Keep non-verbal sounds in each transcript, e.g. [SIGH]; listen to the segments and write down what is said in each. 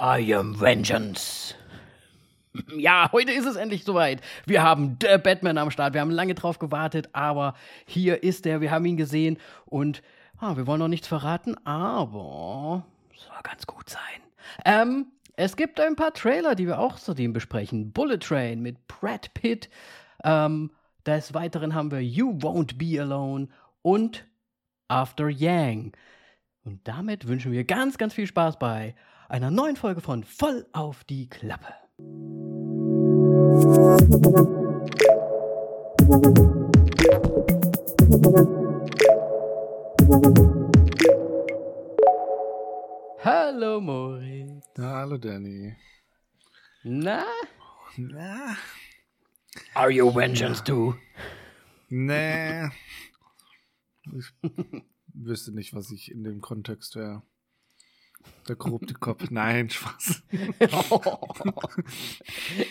I am Vengeance. Ja, heute ist es endlich soweit. Wir haben The Batman am Start. Wir haben lange drauf gewartet, aber hier ist er. Wir haben ihn gesehen und ah, wir wollen noch nichts verraten, aber es soll ganz gut sein. Ähm, es gibt ein paar Trailer, die wir auch zudem besprechen. Bullet Train mit Brad Pitt. Ähm, des Weiteren haben wir You Won't Be Alone und After Yang. Und damit wünschen wir ganz, ganz viel Spaß bei einer neuen Folge von Voll auf die Klappe. Hallo Moritz. Hallo Danny. Na? Na? Are you vengeance too? Nee. Ich wüsste nicht, was ich in dem Kontext wäre. Der korrupte Kopf. Nein, Spaß. [LAUGHS]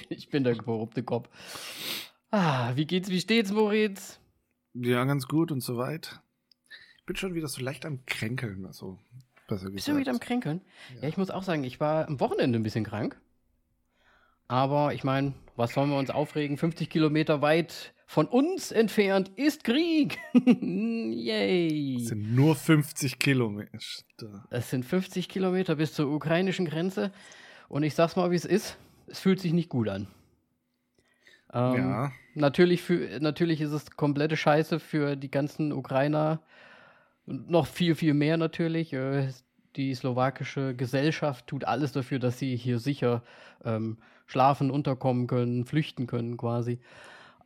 ich bin der korrupte Kopf. Ah, wie geht's, wie steht's, Moritz? Ja, ganz gut und so weit. Ich bin schon wieder so leicht am Kränkeln, also besser gesagt. Bist du wieder am Kränkeln? Ja. ja, ich muss auch sagen, ich war am Wochenende ein bisschen krank. Aber ich meine, was sollen wir uns aufregen? 50 Kilometer weit von uns entfernt ist Krieg. [LAUGHS] Yay. Es sind nur 50 Kilometer. Es sind 50 Kilometer bis zur ukrainischen Grenze. Und ich sag's mal, wie es ist. Es fühlt sich nicht gut an. Ähm, ja. Natürlich, für, natürlich ist es komplette Scheiße für die ganzen Ukrainer. Noch viel, viel mehr natürlich. Äh, die slowakische Gesellschaft tut alles dafür, dass sie hier sicher ähm, schlafen, unterkommen können, flüchten können quasi.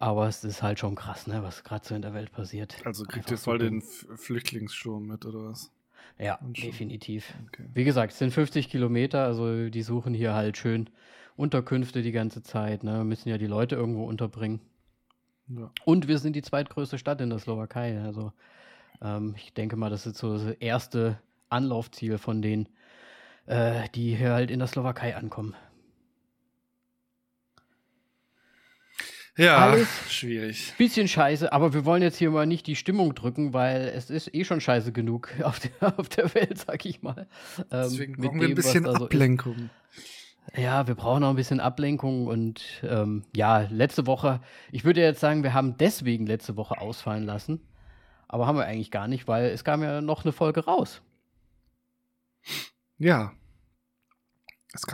Aber es ist halt schon krass, ne, was gerade so in der Welt passiert. Also kriegt ihr voll den Flüchtlingssturm mit, oder was? Ja, definitiv. Okay. Wie gesagt, es sind 50 Kilometer, also die suchen hier halt schön Unterkünfte die ganze Zeit, ne? Müssen ja die Leute irgendwo unterbringen. Ja. Und wir sind die zweitgrößte Stadt in der Slowakei. Also ähm, ich denke mal, das ist so das erste Anlaufziel von denen, äh, die hier halt in der Slowakei ankommen. Ja, Alles schwierig. Bisschen scheiße, aber wir wollen jetzt hier mal nicht die Stimmung drücken, weil es ist eh schon scheiße genug [LAUGHS] auf der, auf der Welt, sag ich mal. Ähm, Deswegen brauchen wir ein bisschen Ablenkung. So ja, wir brauchen auch ein bisschen Ablenkung und ähm, ja, letzte Woche, ich würde jetzt sagen, wir haben deswegen letzte Woche ausfallen lassen, aber haben wir eigentlich gar nicht, weil es kam ja noch eine Folge raus. Ja,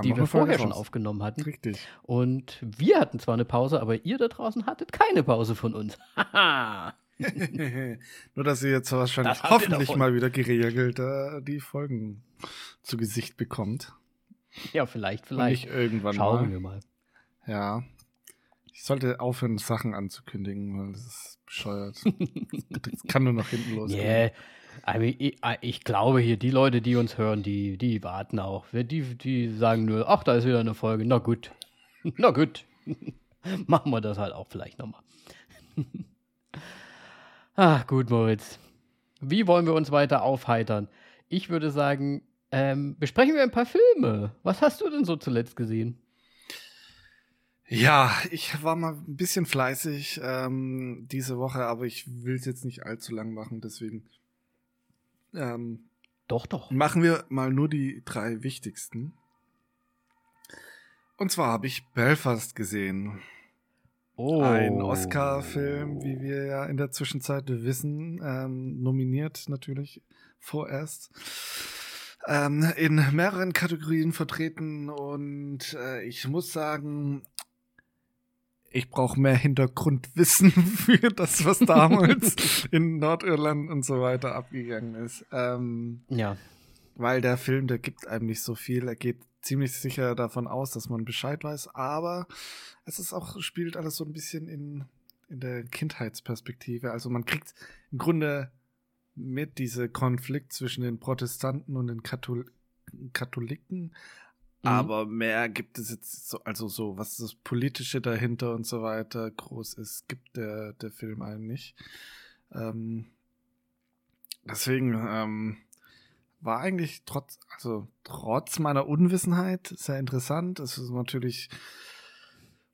die wir vorher schon aufgenommen hatten. Richtig. Und wir hatten zwar eine Pause, aber ihr da draußen hattet keine Pause von uns. [LAUGHS] [LAUGHS] Nur, dass ihr jetzt wahrscheinlich das hoffentlich mal wieder geregelt äh, die Folgen zu Gesicht bekommt. Ja, vielleicht, vielleicht. Und nicht irgendwann Schauen mal. wir mal. Ja. Ich sollte aufhören, Sachen anzukündigen, weil das ist bescheuert. [LAUGHS] das kann nur nach hinten losgehen. Yeah. Ich, ich, glaube hier, die Leute, die uns hören, die, die warten auch. Die, die sagen nur, ach, da ist wieder eine Folge. Na gut. [LAUGHS] Na gut. [LAUGHS] Machen wir das halt auch vielleicht nochmal. [LAUGHS] ach, gut, Moritz. Wie wollen wir uns weiter aufheitern? Ich würde sagen, ähm, besprechen wir ein paar Filme. Was hast du denn so zuletzt gesehen? Ja, ich war mal ein bisschen fleißig ähm, diese Woche, aber ich will es jetzt nicht allzu lang machen, deswegen ähm, doch, doch. Machen wir mal nur die drei wichtigsten. Und zwar habe ich Belfast gesehen. Oh. Ein Oscar-Film, wie wir ja in der Zwischenzeit wissen, ähm, nominiert natürlich vorerst. Ähm, in mehreren Kategorien vertreten und äh, ich muss sagen, ich brauche mehr Hintergrundwissen [LAUGHS] für das, was damals [LAUGHS] in Nordirland und so weiter abgegangen ist. Ähm, ja. Weil der Film, der gibt einem nicht so viel. Er geht ziemlich sicher davon aus, dass man Bescheid weiß, aber es ist auch, spielt alles so ein bisschen in, in der Kindheitsperspektive. Also man kriegt im Grunde mit diese Konflikt zwischen den Protestanten und den Kathol Katholiken, Mhm. Aber mehr gibt es jetzt so, also so, was das Politische dahinter und so weiter groß ist, gibt der, der Film eigentlich. Ähm, deswegen ähm, war eigentlich trotz, also trotz meiner Unwissenheit sehr interessant. Es ist natürlich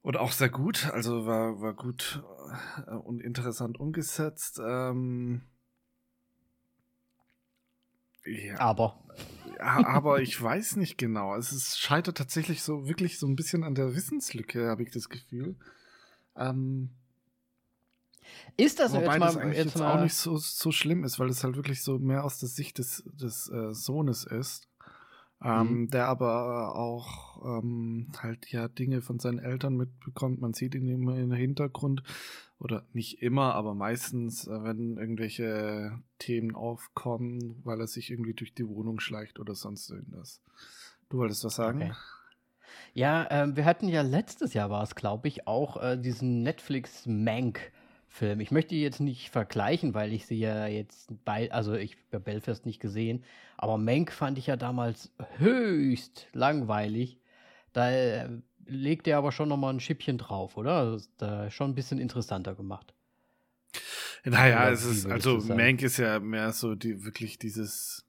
und auch sehr gut, also war, war gut äh, und interessant umgesetzt. Ähm, Ja. Aber. Aber ich weiß nicht genau. Es ist, scheitert tatsächlich so wirklich so ein bisschen an der Wissenslücke, habe ich das Gefühl. Ähm, ist das Wobei jetzt das mal, eigentlich jetzt jetzt auch nicht so, so schlimm ist, weil es halt wirklich so mehr aus der Sicht des, des äh, Sohnes ist. Ähm, Mhm. Der aber auch ähm, halt ja Dinge von seinen Eltern mitbekommt. Man sieht ihn immer im Hintergrund. Oder nicht immer, aber meistens, äh, wenn irgendwelche Themen aufkommen, weil er sich irgendwie durch die Wohnung schleicht oder sonst irgendwas. Du wolltest was sagen? Okay. Ja, ähm, wir hatten ja letztes Jahr war es, glaube ich, auch äh, diesen Netflix Mank-Film. Ich möchte jetzt nicht vergleichen, weil ich sie ja jetzt bei, also ich habe Belfast nicht gesehen, aber Mank fand ich ja damals höchst langweilig. Da äh, legt er aber schon nochmal ein Schippchen drauf, oder? Das ist da schon ein bisschen interessanter gemacht. Naja, es ist, also? Mank ist ja mehr so die wirklich dieses,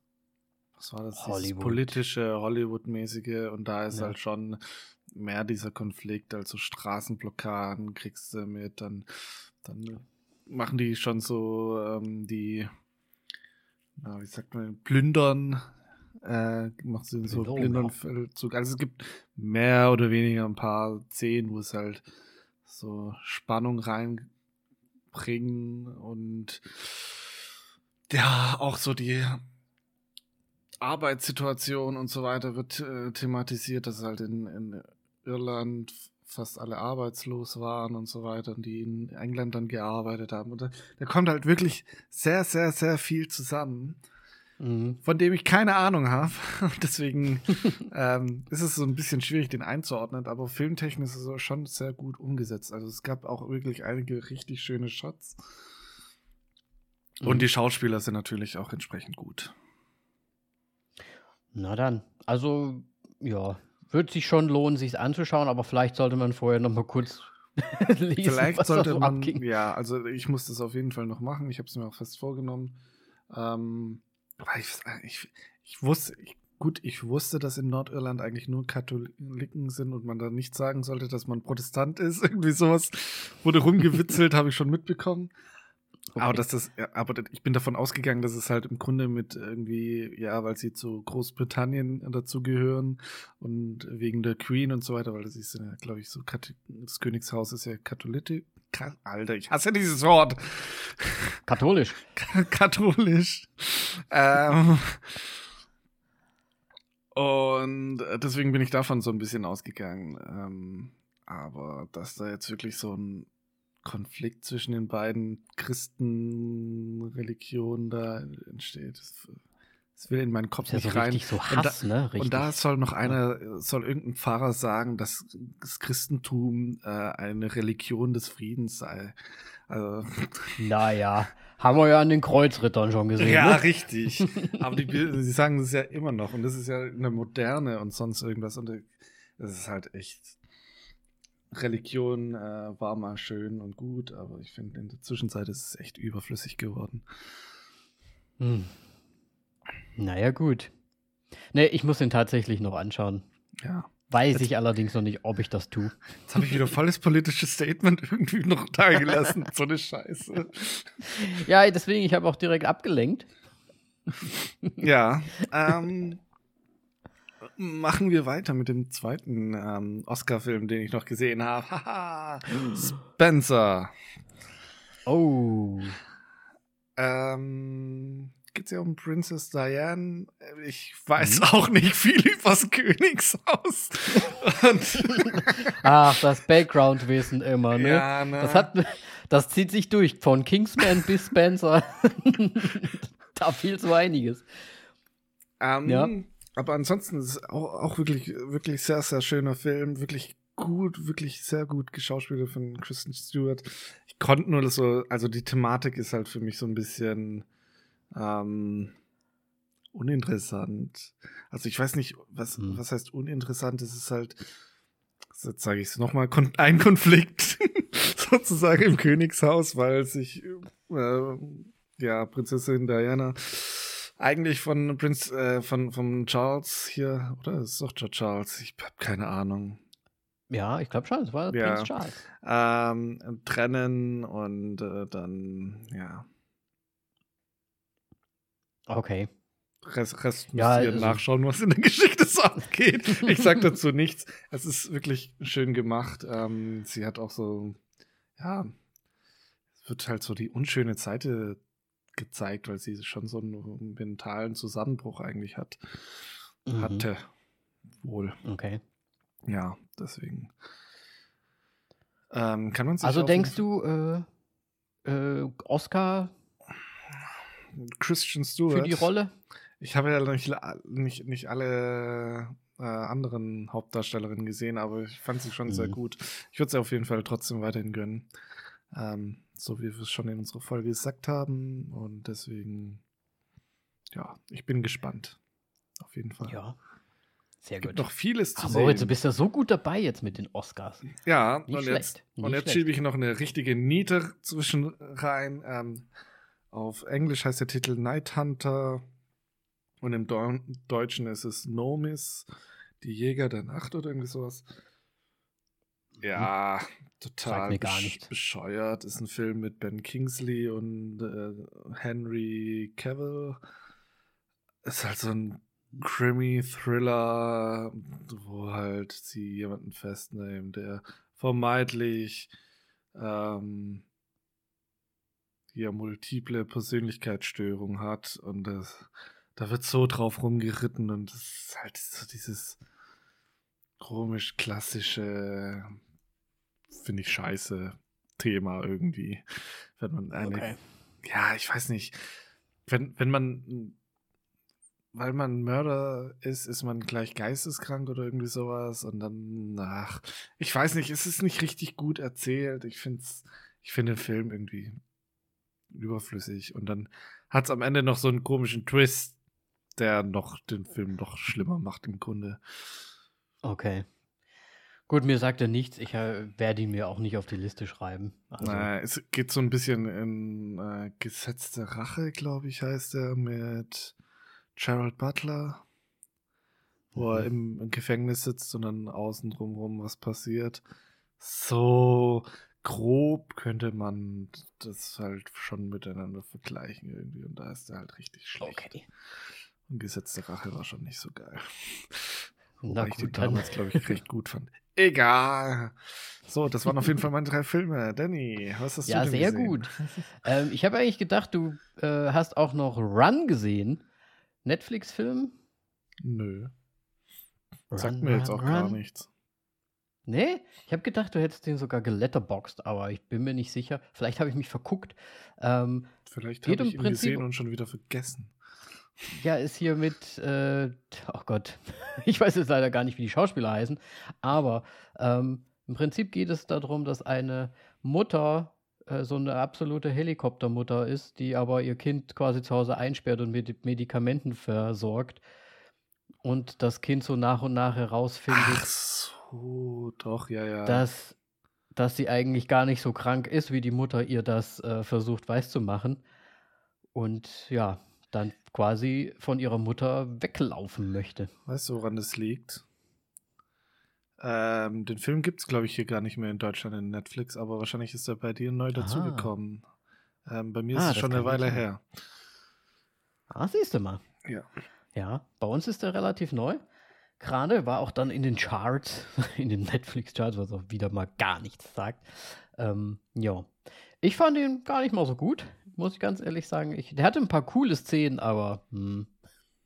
was war das, Hollywood. politische, Hollywood-mäßige und da ist Ja. halt schon mehr dieser Konflikt, also Straßenblockaden kriegst du mit, dann, dann machen die schon so ähm, die, na, wie sagt man, Plündern, äh, macht sie so Plündernfeldzug. Also es gibt mehr oder weniger ein paar Szenen, wo es halt so Spannung reinbringen und ja, auch so die Arbeitssituation und so weiter wird äh, thematisiert, dass halt in, in Irland fast alle arbeitslos waren und so weiter und die in England dann gearbeitet haben. Und da, da kommt halt wirklich sehr, sehr, sehr viel zusammen, Mhm. von dem ich keine Ahnung habe. [LAUGHS] Deswegen ähm, ist es so ein bisschen schwierig, den einzuordnen, aber filmtechnisch ist es schon sehr gut umgesetzt. Also es gab auch wirklich einige richtig schöne Shots. Mhm. Und die Schauspieler sind natürlich auch entsprechend gut. Na dann, also ja, wird sich schon lohnen, sich anzuschauen, aber vielleicht sollte man vorher noch mal kurz [LAUGHS] lesen, Vielleicht was da sollte so man, abging. ja, also ich muss das auf jeden Fall noch machen. Ich habe es mir auch fest vorgenommen. Ähm, ich, ich, ich wusste, ich, gut, ich wusste, dass in Nordirland eigentlich nur Katholiken sind und man da nicht sagen sollte, dass man Protestant ist. [LAUGHS] Irgendwie sowas wurde rumgewitzelt, habe ich schon mitbekommen. Aber Okay. dass das, ja, aber ich bin davon ausgegangen, dass es halt im Grunde mit irgendwie, ja, weil sie zu Großbritannien dazugehören und wegen der Queen und so weiter, weil das ist ja, glaube ich, so, Kath- das Königshaus ist ja Katholisch. Alter, ich hasse dieses Wort. Katholisch. [LAUGHS] Katholisch. Ähm, und äh, deswegen bin ich davon so ein bisschen ausgegangen. Ähm, aber dass da jetzt wirklich so ein Konflikt zwischen den beiden Christenreligionen da entsteht, das, das will in meinen Kopf Ist ja so nicht rein. richtig so Und da- Hass, ne? Richtig. Und da soll noch einer, soll irgendein Pfarrer sagen, dass das Christentum äh, eine Religion des Friedens sei. Also, [LAUGHS] naja, haben wir ja an den Kreuzrittern schon gesehen. ja, ne? richtig. [LAUGHS] Aber die, sie sagen das ja immer noch. Und das ist ja eine moderne und sonst irgendwas. Und das ist halt echt. Religion äh, war mal schön und gut, aber ich finde, in der Zwischenzeit ist es echt überflüssig geworden. Hm. Naja, gut. Ne, ich muss den tatsächlich noch anschauen. Ja. Weiß Jetzt- ich allerdings noch nicht, ob ich das tue. [LAUGHS] Jetzt habe ich wieder volles politisches Statement irgendwie noch [LAUGHS] da gelassen. so eine Scheiße. [LAUGHS] Ja, deswegen, ich habe auch direkt abgelenkt. Ja, ähm, machen wir weiter mit dem zweiten ähm, Oscar-Film, den ich noch gesehen habe. Haha, [GASPS] Spencer. Oh. Ähm, geht's ja um Princess Diane. Ich weiß auch nicht viel übers Königshaus. Und, [LAUGHS] Ach, das Background-Wissen immer, ne? ja, ne? Das, hat, das zieht sich durch, von Kingsman bis [LAUGHS] Spencer. [LAUGHS] da fehlt so einiges. Ähm, Ja. Aber ansonsten ist es auch, auch wirklich, wirklich sehr, sehr schöner Film. Wirklich gut, wirklich sehr gut geschauspielert von Kristen Stewart. Ich konnte nur das so, also die Thematik ist halt für mich so ein bisschen ähm, uninteressant. Also ich weiß nicht, was, Hm. was heißt uninteressant? Es ist halt, jetzt sage ich es nochmal, kon ein Konflikt [LAUGHS] sozusagen im Königshaus, weil sich äh, ja Prinzessin Diana eigentlich von Prinz, äh, von, von Charles hier, oder? Ist doch George Charles, ich habe keine Ahnung. Ja, ich glaube schon, es war Ja. Prinz Charles. Ähm, trennen und äh, dann, ja, Okay. Rest, Rest Ja, müsst ihr also- nachschauen, was in der [LAUGHS] Geschichte so abgeht. Ich sag dazu nichts. Es ist wirklich schön gemacht. Ähm, sie hat auch so, ja, es wird halt so die unschöne Seite gezeigt, weil sie schon so einen mentalen Zusammenbruch eigentlich hat. Mhm. Hatte. Wohl. Okay. Ja, deswegen. Ähm, kann man sich Also denkst du, äh, äh, Oscar Christian Stewart für die Rolle? Ich habe ja nicht, nicht, nicht alle äh, anderen Hauptdarstellerinnen gesehen, aber ich fand sie schon sehr Mhm. gut. Ich würde sie auf jeden Fall trotzdem weiterhin gönnen. Ähm, so wie wir es schon in unserer Folge gesagt haben. Und deswegen, ja, ich bin gespannt. Auf jeden Fall. Ja. Sehr Es gibt gut. noch vieles zu Ach, sehen. Moritz, du bist ja so gut dabei jetzt mit den Oscars. Ja, Nicht und schlecht, jetzt, nicht und jetzt schlecht. schiebe ich noch eine richtige Niete zwischen rein. Ähm, auf Englisch heißt der Titel Night Hunter und im Deu Deutschen ist es Nomis, die Jäger der Nacht oder irgendwie sowas. Ja, total besch- nichts. bescheuert. Ist ein Film mit Ben Kingsley und äh, Henry Cavill. Ist halt so ein Krimi-Thriller, wo halt sie jemanden festnehmen, der vermeintlich ähm, hier multiple Persönlichkeitsstörung hat und das, da wird so drauf rumgeritten und das ist halt so dieses komisch klassische, finde ich scheiße Thema irgendwie, wenn man eine Okay. ja, ich weiß nicht. Wenn, wenn man, weil man Mörder ist, ist man gleich geisteskrank oder irgendwie sowas und dann, ach, ich weiß nicht, es ist nicht richtig gut erzählt. Ich finde ich finde den Film irgendwie überflüssig und dann hat es am Ende noch so einen komischen Twist, der noch den Film noch schlimmer macht im Grunde. Okay. Gut, mir sagt er nichts. Ich äh, werde ihn mir auch nicht auf die Liste schreiben. Also, Äh, es geht so ein bisschen in äh, Gesetzte Rache, glaube ich, heißt er, mit Gerald Butler, wo er im, im Gefängnis sitzt und dann außen drumherum was passiert. So grob könnte man das halt schon miteinander vergleichen irgendwie und da ist er halt richtig schlecht. okay. Und Gesetzte Rache war schon nicht so geil. [LAUGHS] Na Wobei ich den damals, glaube ich, recht gut fand. Egal. So, das waren auf jeden Fall meine drei Filme. Danny, was hast Ja, du denn sehr gesehen? gut. [LAUGHS] ähm, ich habe eigentlich gedacht, du äh, hast auch noch Run gesehen. Netflix-Film? Nö. Sagt Run, mir jetzt Run, auch gar Run. nichts. Nee, ich habe gedacht, du hättest den sogar geletterboxed, aber ich bin mir nicht sicher. Vielleicht habe ich mich verguckt. Ähm, Vielleicht habe ich im ihn Prinzip- gesehen und schon wieder vergessen. ja, ist hier mit, äh, oh Gott, [LAUGHS] ich weiß jetzt leider gar nicht, wie die Schauspieler heißen, aber ähm, im Prinzip geht es darum, dass eine Mutter äh, so eine absolute Helikoptermutter ist, die aber ihr Kind quasi zu Hause einsperrt und mit Medikamenten versorgt und das Kind so nach und nach herausfindet, Ach so, doch, ja, ja. dass, dass sie eigentlich gar nicht so krank ist, wie die Mutter ihr das äh, versucht weiszumachen. Und ja, dann quasi von ihrer Mutter weglaufen möchte. Weißt du, woran das liegt? Ähm, den Film gibt es, glaube ich, hier gar nicht mehr in Deutschland in Netflix, aber wahrscheinlich ist er bei dir neu dazugekommen. Ähm, bei mir ist Ah, es das schon eine Weile sein. her. Ah, siehst du mal. Ja. Ja, bei uns ist er relativ neu. Gerade war auch dann in den Charts, [LAUGHS] in den Netflix-Charts, was auch wieder mal gar nichts sagt. Ähm, ja. Ich fand ihn gar nicht mal so gut, muss ich ganz ehrlich sagen. Ich, der hatte ein paar coole Szenen, aber hm,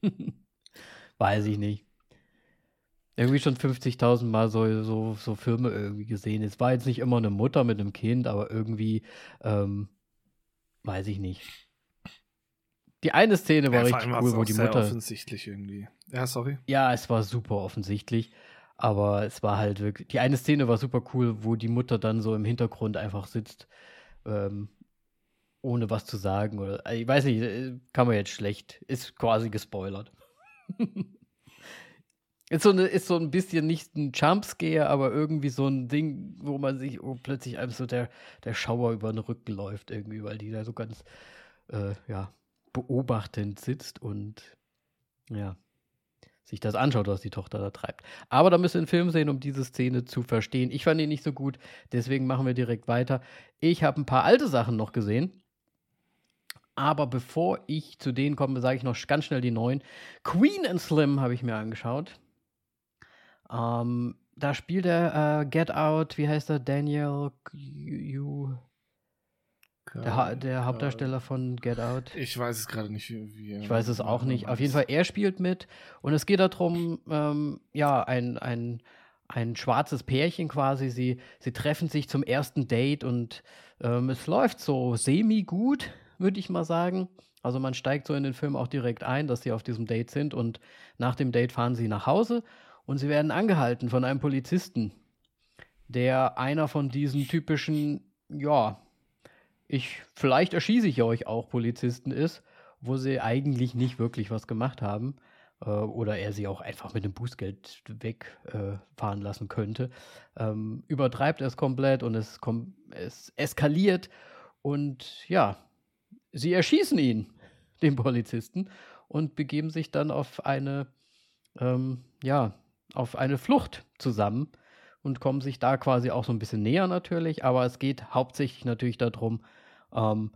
[LAUGHS] weiß ich nicht. Irgendwie schon 50.000 Mal so, so, so Filme irgendwie gesehen. Es war jetzt nicht immer eine Mutter mit einem Kind, aber irgendwie, ähm, weiß ich nicht. Die eine Szene war Ja, richtig cool, wo die Mutter. offensichtlich irgendwie. Ja, sorry. Ja, es war super offensichtlich. Aber es war halt wirklich. Die eine Szene war super cool, wo die Mutter dann so im Hintergrund einfach sitzt, ähm, ohne was zu sagen. Oder ich weiß nicht, äh, kann man jetzt schlecht. Ist quasi gespoilert. [LAUGHS] ist, so eine, ist so ein bisschen nicht ein Jumpscare, aber irgendwie so ein Ding, wo man sich oh, plötzlich einfach so der, der Schauer über den Rücken läuft, irgendwie, weil die da so ganz äh, ja, beobachtend sitzt und ja sich das anschaut, was die Tochter da treibt. Aber da müsst ihr einen Film sehen, um diese Szene zu verstehen. Ich fand ihn nicht so gut, deswegen machen wir direkt weiter. Ich habe ein paar alte Sachen noch gesehen. Aber bevor ich zu denen komme, sage ich noch ganz schnell die neuen. Queen and Slim habe ich mir angeschaut. Ähm, da spielt er äh, Get Out, wie heißt er? Daniel you, der, ha der, Hauptdarsteller von Get Out. Ich weiß es gerade nicht, wie, wie Ich weiß es auch nicht. Auf jeden Fall, er spielt mit. Und es geht darum, ähm, ja, ein, ein, ein schwarzes Pärchen quasi. Sie, sie treffen sich zum ersten Date und ähm, es läuft so semi-gut, würde ich mal sagen. Also man steigt so in den Film auch direkt ein, dass sie auf diesem Date sind und nach dem Date fahren sie nach Hause und sie werden angehalten von einem Polizisten, der einer von diesen typischen, ja, ich, vielleicht erschieße ich euch auch Polizisten ist, wo sie eigentlich nicht wirklich was gemacht haben. Äh, oder er sie auch einfach mit dem Bußgeld wegfahren äh, lassen könnte. Ähm, übertreibt es komplett und es, kom es eskaliert. Und ja, sie erschießen ihn, [LAUGHS] den Polizisten, und begeben sich dann auf eine, ähm, ja, auf eine Flucht zusammen und kommen sich da quasi auch so ein bisschen näher natürlich, aber es geht hauptsächlich natürlich darum, ähm,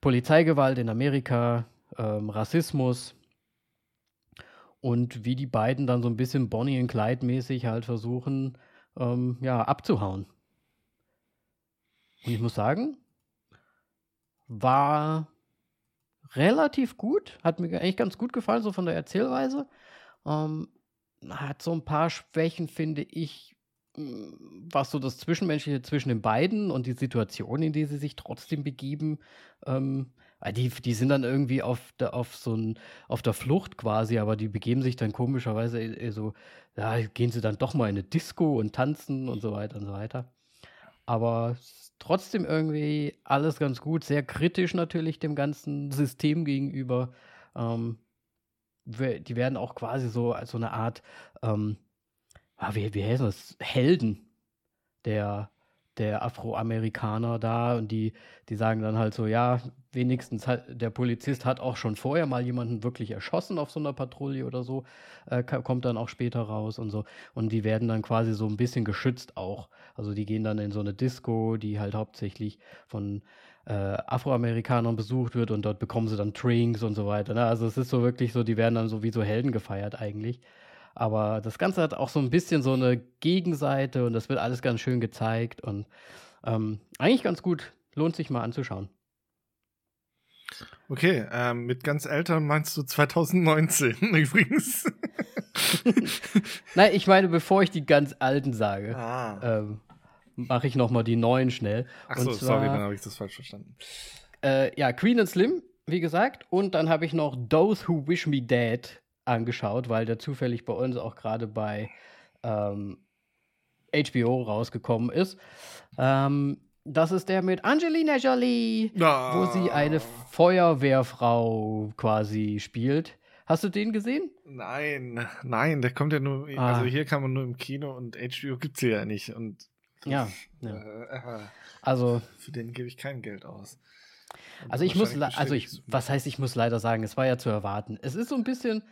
Polizeigewalt in Amerika, ähm, Rassismus und wie die beiden dann so ein bisschen Bonnie und Clyde mäßig halt versuchen, ähm, ja, abzuhauen. Und ich muss sagen, war relativ gut, hat mir eigentlich ganz gut gefallen, so von der Erzählweise. Ähm, hat so ein paar Schwächen, finde ich, was so das Zwischenmenschliche zwischen den beiden und die Situation, in die sie sich trotzdem begeben, ähm, die, die sind dann irgendwie auf der, auf so ein, auf der Flucht quasi, aber die begeben sich dann komischerweise äh, so, ja, gehen sie dann doch mal in eine Disco und tanzen und so weiter und so weiter. Aber trotzdem irgendwie alles ganz gut, sehr kritisch natürlich dem ganzen System gegenüber. Ähm, die werden auch quasi so als so eine Art ähm, ah, wie, wie heißt das? Helden der, der Afroamerikaner da und die, die sagen dann halt so, ja, wenigstens hat, der Polizist hat auch schon vorher mal jemanden wirklich erschossen auf so einer Patrouille oder so, äh, kommt dann auch später raus und so. Und die werden dann quasi so ein bisschen geschützt auch. Also die gehen dann in so eine Disco, die halt hauptsächlich von äh, Afroamerikanern besucht wird und dort bekommen sie dann Drinks und so weiter. Ne? Also es ist so wirklich so, die werden dann so wie so Helden gefeiert eigentlich. Aber das Ganze hat auch so ein bisschen so eine Gegenseite und das wird alles ganz schön gezeigt und ähm, eigentlich ganz gut. Lohnt sich mal anzuschauen. Okay, ähm, mit ganz älteren meinst du 2019 [LAUGHS] übrigens. [LAUGHS] Nein, ich meine, bevor ich die ganz alten sage, ah. ähm, mache ich nochmal die neuen schnell. Achso, sorry, dann habe ich das falsch verstanden. Äh, ja, Queen and Slim, wie gesagt. Und dann habe ich noch Those Who Wish Me Dead angeschaut, weil der zufällig bei uns auch gerade bei ähm, HBO rausgekommen ist. Ähm, das ist der mit Angelina Jolie, oh. wo sie eine Feuerwehrfrau quasi spielt. Hast du den gesehen? Nein, nein, der kommt ja nur, ah. also hier kann man nur im Kino und HBO gibt es ja nicht. Und ja, ja. Äh, also für den gebe ich kein Geld aus. Und also ich muss, also ich, was heißt, ich muss leider sagen, es war ja zu erwarten. Es ist so ein bisschen,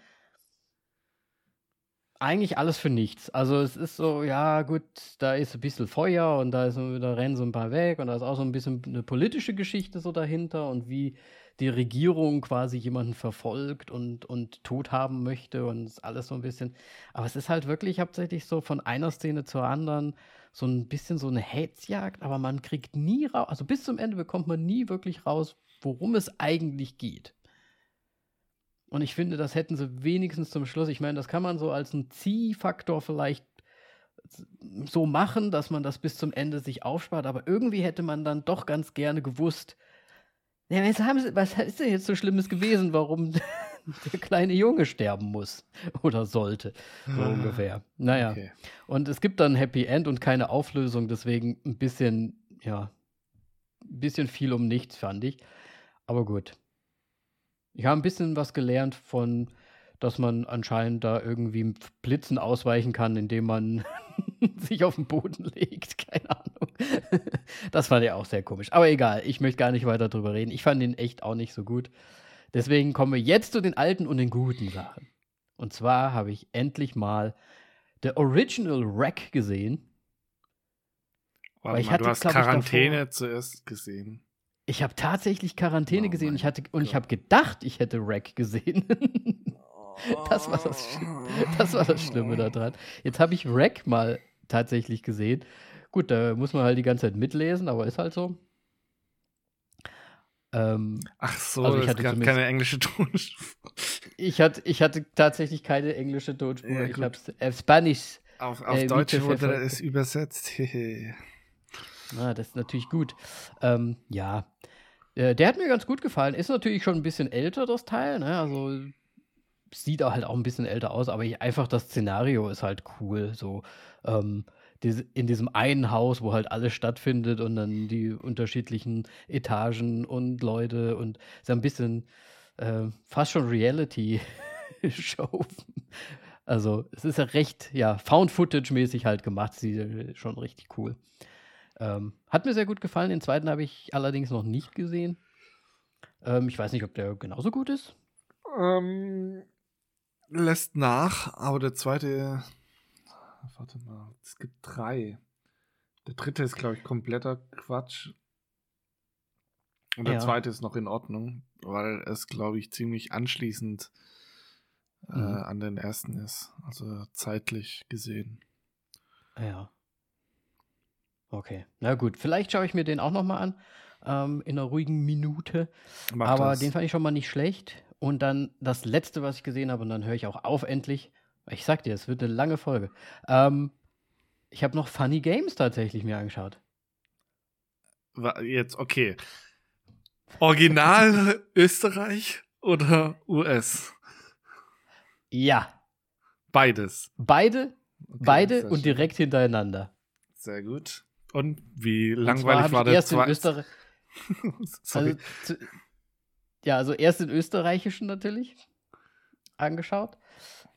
eigentlich alles für nichts. Also es ist so, ja gut, da ist ein bisschen Feuer und da, ist, da rennen so ein paar weg und da ist auch so ein bisschen eine politische Geschichte so dahinter und wie die Regierung quasi jemanden verfolgt und, und tot haben möchte und alles so ein bisschen. Aber es ist halt wirklich hauptsächlich so von einer Szene zur anderen so ein bisschen so eine Hetzjagd, aber man kriegt nie raus, also bis zum Ende bekommt man nie wirklich raus, worum es eigentlich geht. Und ich finde, das hätten sie wenigstens zum Schluss. Ich meine, das kann man so als einen Ziehfaktor vielleicht so machen, dass man das bis zum Ende sich aufspart. Aber irgendwie hätte man dann doch ganz gerne gewusst, ja, was, haben sie, was ist denn jetzt so Schlimmes gewesen, warum [LAUGHS] der kleine Junge sterben muss oder sollte, so ah, ungefähr. Naja. Okay. Und es gibt dann Happy End und keine Auflösung, deswegen ein bisschen, ja, ein bisschen viel um nichts, fand ich. Aber gut. Ich habe ein bisschen was gelernt von, dass man anscheinend da irgendwie Blitzen ausweichen kann, indem man [LAUGHS] sich auf den Boden legt. [LAUGHS] Keine Ahnung. das fand ich auch sehr komisch. Aber egal, ich möchte gar nicht weiter drüber reden. Ich fand ihn echt auch nicht so gut. Deswegen kommen wir jetzt zu den alten und den guten Sachen. Und zwar habe ich endlich mal The Original Wreck gesehen. Warte mal, du hast Quarantäne zuerst gesehen. Ich habe tatsächlich Quarantäne oh gesehen und ich, hatte, und ich habe gedacht, ich hätte Rack gesehen. [LAUGHS] das, war das, das war das Schlimme daran. Jetzt habe ich Rack mal tatsächlich gesehen. Gut, da muss man halt die ganze Zeit mitlesen, aber ist halt so. Ähm, Ach so, also ich hatte keine englische [LAUGHS] Tonspur. Ich hatte, ich hatte tatsächlich keine englische Tonspur. Ja, ich habe äh, Spanisch. Auf, auf äh, Deutsch wurde es übersetzt. Ah, das ist natürlich gut. Ähm, ja, äh, der hat mir ganz gut gefallen. Ist natürlich schon ein bisschen älter, das Teil. Ne? Also sieht auch halt auch ein bisschen älter aus, aber ich, einfach das Szenario ist halt cool. So, ähm, in diesem einen Haus, wo halt alles stattfindet und dann die unterschiedlichen Etagen und Leute und so ein bisschen äh, fast schon Reality-Show. Also es ist ja recht, ja, Found-Footage-mäßig halt gemacht, sie schon richtig cool. Ähm, hat mir sehr gut gefallen. Den zweiten habe ich allerdings noch nicht gesehen. Ähm, ich weiß nicht, ob der genauso gut ist. Ähm, lässt nach, aber der zweite warte mal, es gibt drei. Der dritte ist, glaube ich, kompletter Quatsch. Und der ja. zweite ist noch in Ordnung, weil es, glaube ich, ziemlich anschließend äh, mhm. an den ersten ist. Also zeitlich gesehen. Ja. Okay. Na gut, vielleicht schaue ich mir den auch noch mal an. Ähm, in einer ruhigen Minute. Mach Aber das. den fand ich schon mal nicht schlecht. Und dann das letzte, was ich gesehen habe, und dann höre ich auch auf endlich. Ich sag dir, es wird eine lange Folge. Ähm, ich habe noch Funny Games tatsächlich mir angeschaut. Jetzt, okay. Original [LAUGHS] Österreich oder US? Ja. Beides. Beide, okay, beide und direkt hintereinander. Sehr gut. Und wie langweilig war der zweite? [LAUGHS] also, zu, ja, also erst den österreichischen natürlich angeschaut.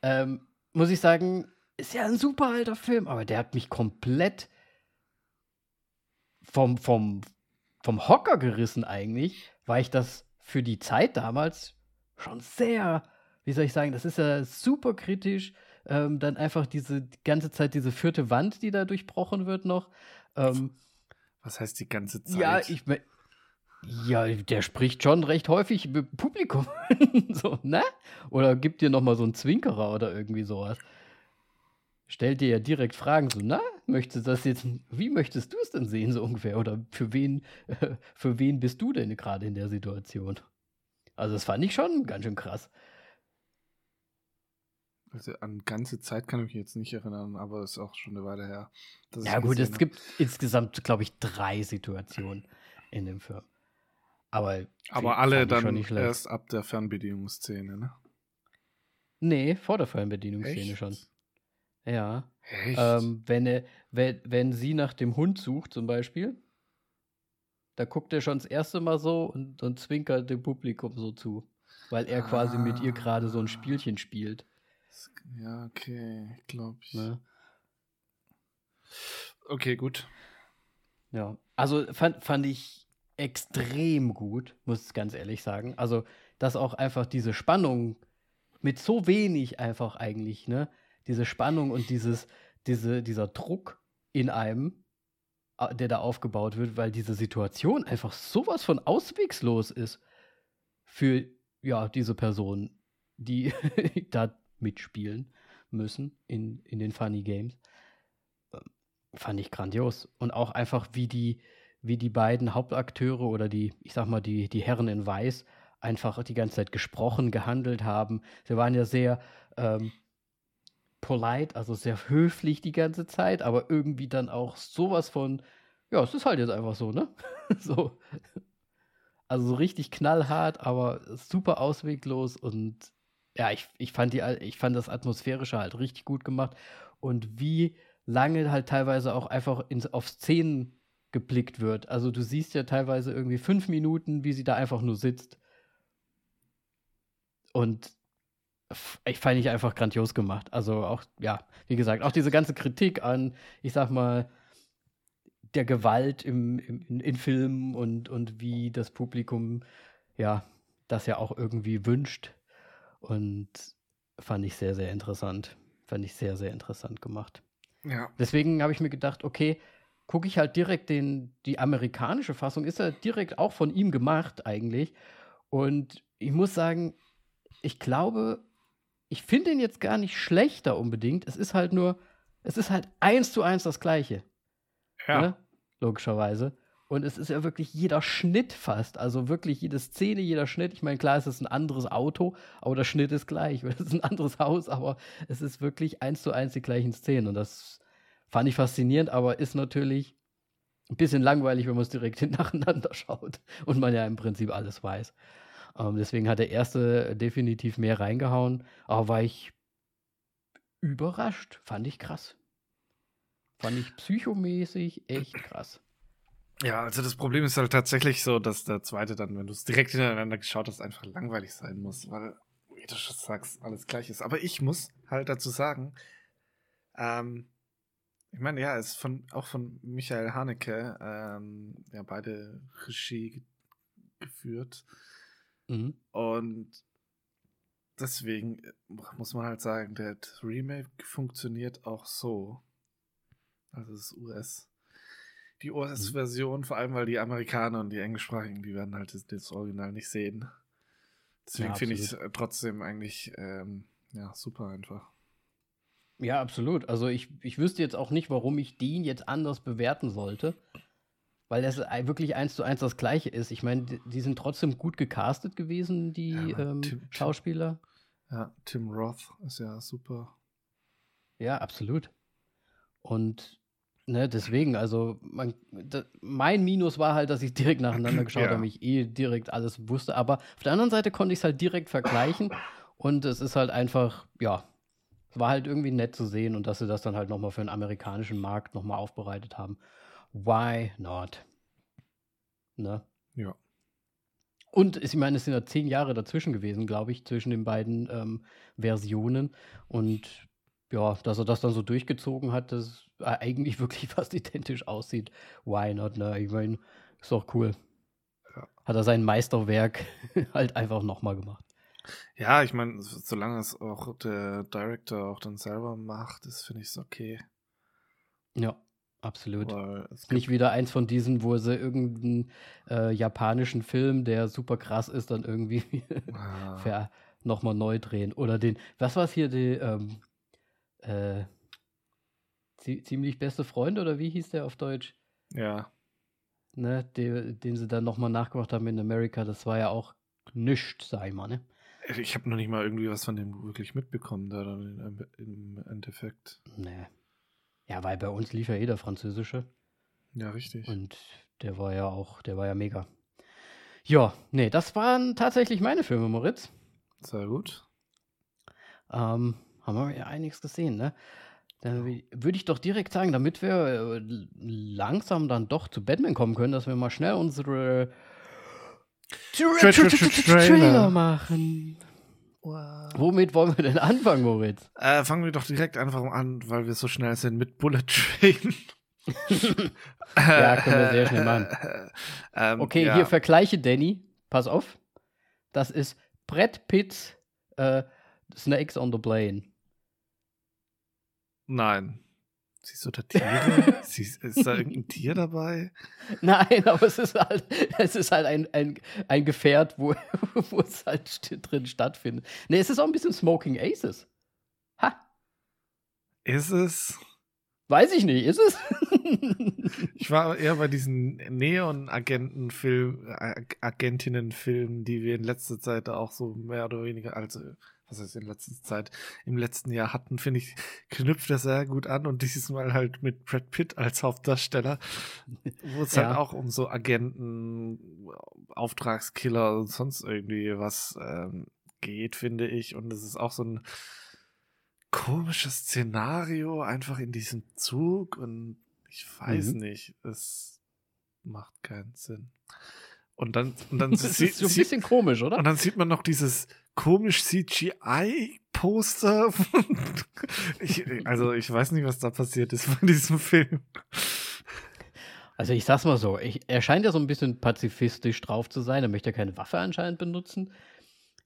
Ähm, muss ich sagen, ist ja ein super alter Film, aber der hat mich komplett vom, vom, vom Hocker gerissen eigentlich, weil ich das für die Zeit damals schon sehr, wie soll ich sagen, das ist ja super kritisch. Ähm, dann einfach diese die ganze Zeit diese vierte Wand, die da durchbrochen wird noch. Ähm, Was heißt die ganze Zeit? Ja, ich ja, der spricht schon recht häufig mit Publikum. [LAUGHS] so, ne? Oder gibt dir nochmal so einen Zwinkerer oder irgendwie sowas. Stellt dir ja direkt Fragen, so, na, möchtest du das jetzt, wie möchtest du es denn sehen, so ungefähr? Oder für wen, äh, [LAUGHS] für wen bist du denn gerade in der Situation? Also, das fand ich schon ganz schön krass. Also an ganze Zeit kann ich mich jetzt nicht erinnern, aber es ist auch schon eine Weile her. Ja, gut, es gibt insgesamt, glaube ich, drei Situationen in dem Film. Aber, Aber alle dann erst ab der Fernbedienungsszene, ne? Nee, vor der Fernbedienungsszene Echt? schon. Ja. Echt? Ähm, wenn, er, wenn, wenn sie nach dem Hund sucht, zum Beispiel, da guckt er schon das erste Mal so und, und zwinkert dem Publikum so zu. Weil er ah. quasi mit ihr gerade so ein Spielchen spielt. Ja, okay, glaube ich. Ne? Okay, gut. Ja, also fand, fand ich extrem gut, muss ich ganz ehrlich sagen. Also, dass auch einfach diese Spannung mit so wenig einfach eigentlich, ne? Diese Spannung und dieses, diese, dieser Druck in einem, der da aufgebaut wird, weil diese Situation einfach sowas von auswegslos ist für ja, diese Personen, die [LAUGHS] da mitspielen müssen in, in den Funny Games. Ähm, fand ich grandios. Und auch einfach, wie die, wie die beiden Hauptakteure oder die, ich sag mal, die, die Herren in Weiß einfach die ganze Zeit gesprochen, gehandelt haben. Sie waren ja sehr ähm, polite, also sehr höflich die ganze Zeit, aber irgendwie dann auch sowas von, ja, es ist halt jetzt einfach so, ne? [LAUGHS] so. Also so richtig knallhart, aber super ausweglos und ja, ich, ich, fand die, ich fand das Atmosphärische halt richtig gut gemacht und wie lange halt teilweise auch einfach ins, auf Szenen geblickt wird. Also du siehst ja teilweise irgendwie fünf Minuten, wie sie da einfach nur sitzt. Und ich fand ich einfach grandios gemacht. Also auch, ja, wie gesagt, auch diese ganze Kritik an, ich sag mal, der Gewalt im, im, in, Filmen und, und wie das Publikum, ja, das ja auch irgendwie wünscht. Und fand ich sehr, sehr interessant. Fand ich sehr, sehr interessant gemacht. Ja. Deswegen habe ich mir gedacht, okay, gucke ich halt direkt den, die amerikanische Fassung, ist ja direkt auch von ihm gemacht eigentlich. Und ich muss sagen, ich glaube, ich finde ihn jetzt gar nicht schlechter unbedingt. Es ist halt nur, es ist halt eins zu eins das Gleiche. Ja. Ne? Logischerweise. Und es ist ja wirklich jeder Schnitt fast. Also wirklich jede Szene, jeder Schnitt. Ich meine, klar, es ist ein anderes Auto, aber der Schnitt ist gleich. [LAUGHS] Es ist ein anderes Haus, aber es ist wirklich eins zu eins die gleichen Szenen. Und das fand ich faszinierend, aber ist natürlich ein bisschen langweilig, wenn man es direkt [LAUGHS] nacheinander schaut und man ja im Prinzip alles weiß. Ähm, deswegen hat der erste definitiv mehr reingehauen, aber war ich überrascht. Fand ich krass. Fand ich psychomäßig echt krass. Ja, also das Problem ist halt tatsächlich so, dass der zweite dann, wenn du es direkt hintereinander geschaut hast, einfach langweilig sein muss, weil, wie du schon sagst, alles gleich ist. Aber ich muss halt dazu sagen, ähm, ich meine, ja, es ist von, auch von Michael Haneke, ähm, ja, beide Regie ge geführt. Mhm. Und deswegen äh, muss man halt sagen, der Remake funktioniert auch so. Also das US. Die US-Version, vor allem weil die Amerikaner und die Englischsprachigen, die werden halt das, das Original nicht sehen. Deswegen Ja, finde ich es absolut. trotzdem eigentlich ähm, ja, super einfach. Ja, absolut. Also ich, ich wüsste jetzt auch nicht, warum ich den jetzt anders bewerten sollte. Weil das ei- wirklich eins zu eins das gleiche ist. Ich meine, die, die sind trotzdem gut gecastet gewesen, die Ja, ähm, Tim- Tim- Schauspieler. Ja, Tim Roth ist ja super. Ja, absolut. Und ne, deswegen, also man, da, mein Minus war halt, dass ich direkt nacheinander [CLEARS THROAT] geschaut Ja. habe, ich eh direkt alles wusste. Aber auf der anderen Seite konnte ich es halt direkt vergleichen. Und es ist halt einfach, ja, es war halt irgendwie nett zu sehen und dass sie das dann halt nochmal für den amerikanischen Markt nochmal aufbereitet haben. Why not? Ne? Ja. Und ich meine, es sind ja zehn Jahre dazwischen gewesen, glaube ich, zwischen den beiden ähm, Versionen. Und ja, dass er das dann so durchgezogen hat, das eigentlich [LAUGHS] wirklich fast identisch aussieht. Why not? Ne? Ich meine, ist doch cool. Ja. Hat er sein Meisterwerk [LAUGHS] halt einfach nochmal gemacht. Ja, ich meine, solange es auch der Director auch dann selber macht, ist, finde ich es okay. Ja, absolut. Nicht wieder eins von diesen, wo sie irgendeinen äh, japanischen Film, der super krass ist, dann irgendwie Ah, [LAUGHS] nochmal neu drehen. Oder den, was war es hier, die, ähm, äh, ziemlich beste Freund oder wie hieß der auf Deutsch? ja, Ne, den, den sie dann nochmal nachgemacht haben in Amerika, das war ja auch nichts, sag ich mal, ne? ich habe noch nicht mal irgendwie was von dem wirklich mitbekommen, da dann im, Endeffekt. Ne. Ja, weil bei uns lief ja eh der französische Ja, richtig. und der war ja auch, der war ja mega. Ja, nee, das waren tatsächlich meine Filme, Moritz. Sehr gut. Ähm, haben wir ja einiges gesehen, ne? Dann wü- würde ich doch direkt sagen, damit wir äh, langsam dann doch zu Batman kommen können, dass wir mal schnell unsere Tra- tra- tra- Trailer. Trailer machen. Womit wollen wir denn anfangen, Moritz? Äh, fangen wir doch direkt einfach an, weil wir so schnell sind mit Bullet Train. [LAUGHS] Ja, können wir sehr schnell machen. [LAUGHS] ähm, Okay, ja. hier vergleiche Danny. Pass auf. Das ist Brett Pitts äh, Snakes on the Plane. Nein. Siehst du da Tiere? [LAUGHS] Siehst, ist da irgendein Tier dabei? Nein, aber es ist halt, es ist halt ein, ein, ein Gefährt, wo, [LAUGHS] wo es halt st drin stattfindet. Ne, es ist auch ein bisschen Smoking Aces. Ha, Ist es? weiß ich nicht, ist es? [LAUGHS] Ich war eher bei diesen Neon-Agenten-Film, Agentinnen-Filmen, die wir in letzter Zeit auch so mehr oder weniger, also was heißt in letzter Zeit, im letzten Jahr hatten, finde ich, knüpft das sehr gut an und dieses Mal halt mit Brad Pitt als Hauptdarsteller, wo es [LAUGHS] Ja. halt auch um so Agenten, Auftragskiller und sonst irgendwie was ähm, geht, finde ich. Und es ist auch so ein komisches Szenario, einfach in diesem Zug und ich weiß Mhm. nicht, es macht keinen Sinn. Und dann, und dann, [LAUGHS] Das ist so ein bisschen komisch, oder? und dann sieht man noch dieses komisch CGI-Poster. [LAUGHS] also ich weiß nicht, was da passiert ist von diesem Film. Also ich sag's mal so, ich, er scheint ja so ein bisschen pazifistisch drauf zu sein. Er möchte keine Waffe anscheinend benutzen.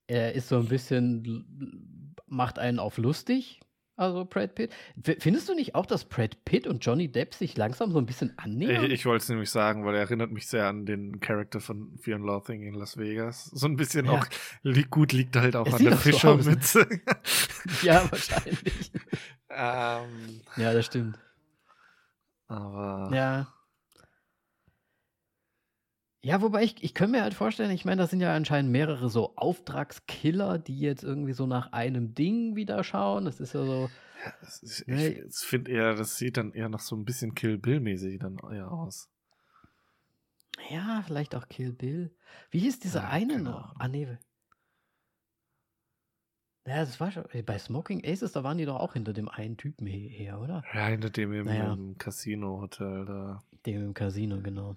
Er ist so ein bisschen, macht einen auf lustig Also Brad Pitt. Findest du nicht auch, dass Brad Pitt und Johnny Depp sich langsam so ein bisschen annähern? Ich, ich wollte es nämlich sagen, weil er erinnert mich sehr an den Charakter von Fear and Loathing in Las Vegas. So ein bisschen ja. auch li gut liegt halt auch es an der Fischermütze. So [LAUGHS] [LAUGHS] ja, wahrscheinlich. ähm, ja, das stimmt. Aber. Ja. Ja, wobei ich, ich könnte mir halt vorstellen, ich meine, das sind ja anscheinend mehrere so Auftragskiller, die jetzt irgendwie so nach einem Ding wieder schauen. Das ist ja so. Ja, ist, ne? ich, ich finde eher, das sieht dann eher nach so ein bisschen Kill Bill-mäßig dann eher aus. Ja, vielleicht auch Kill Bill. Wie hieß dieser ja, eine noch? Ah, nee. Ja, das war schon. Bei Smoking Aces, da waren die doch auch hinter dem einen Typen her, oder? Ja, hinter dem im, naja. im Casino-Hotel da. Dem im Casino, genau.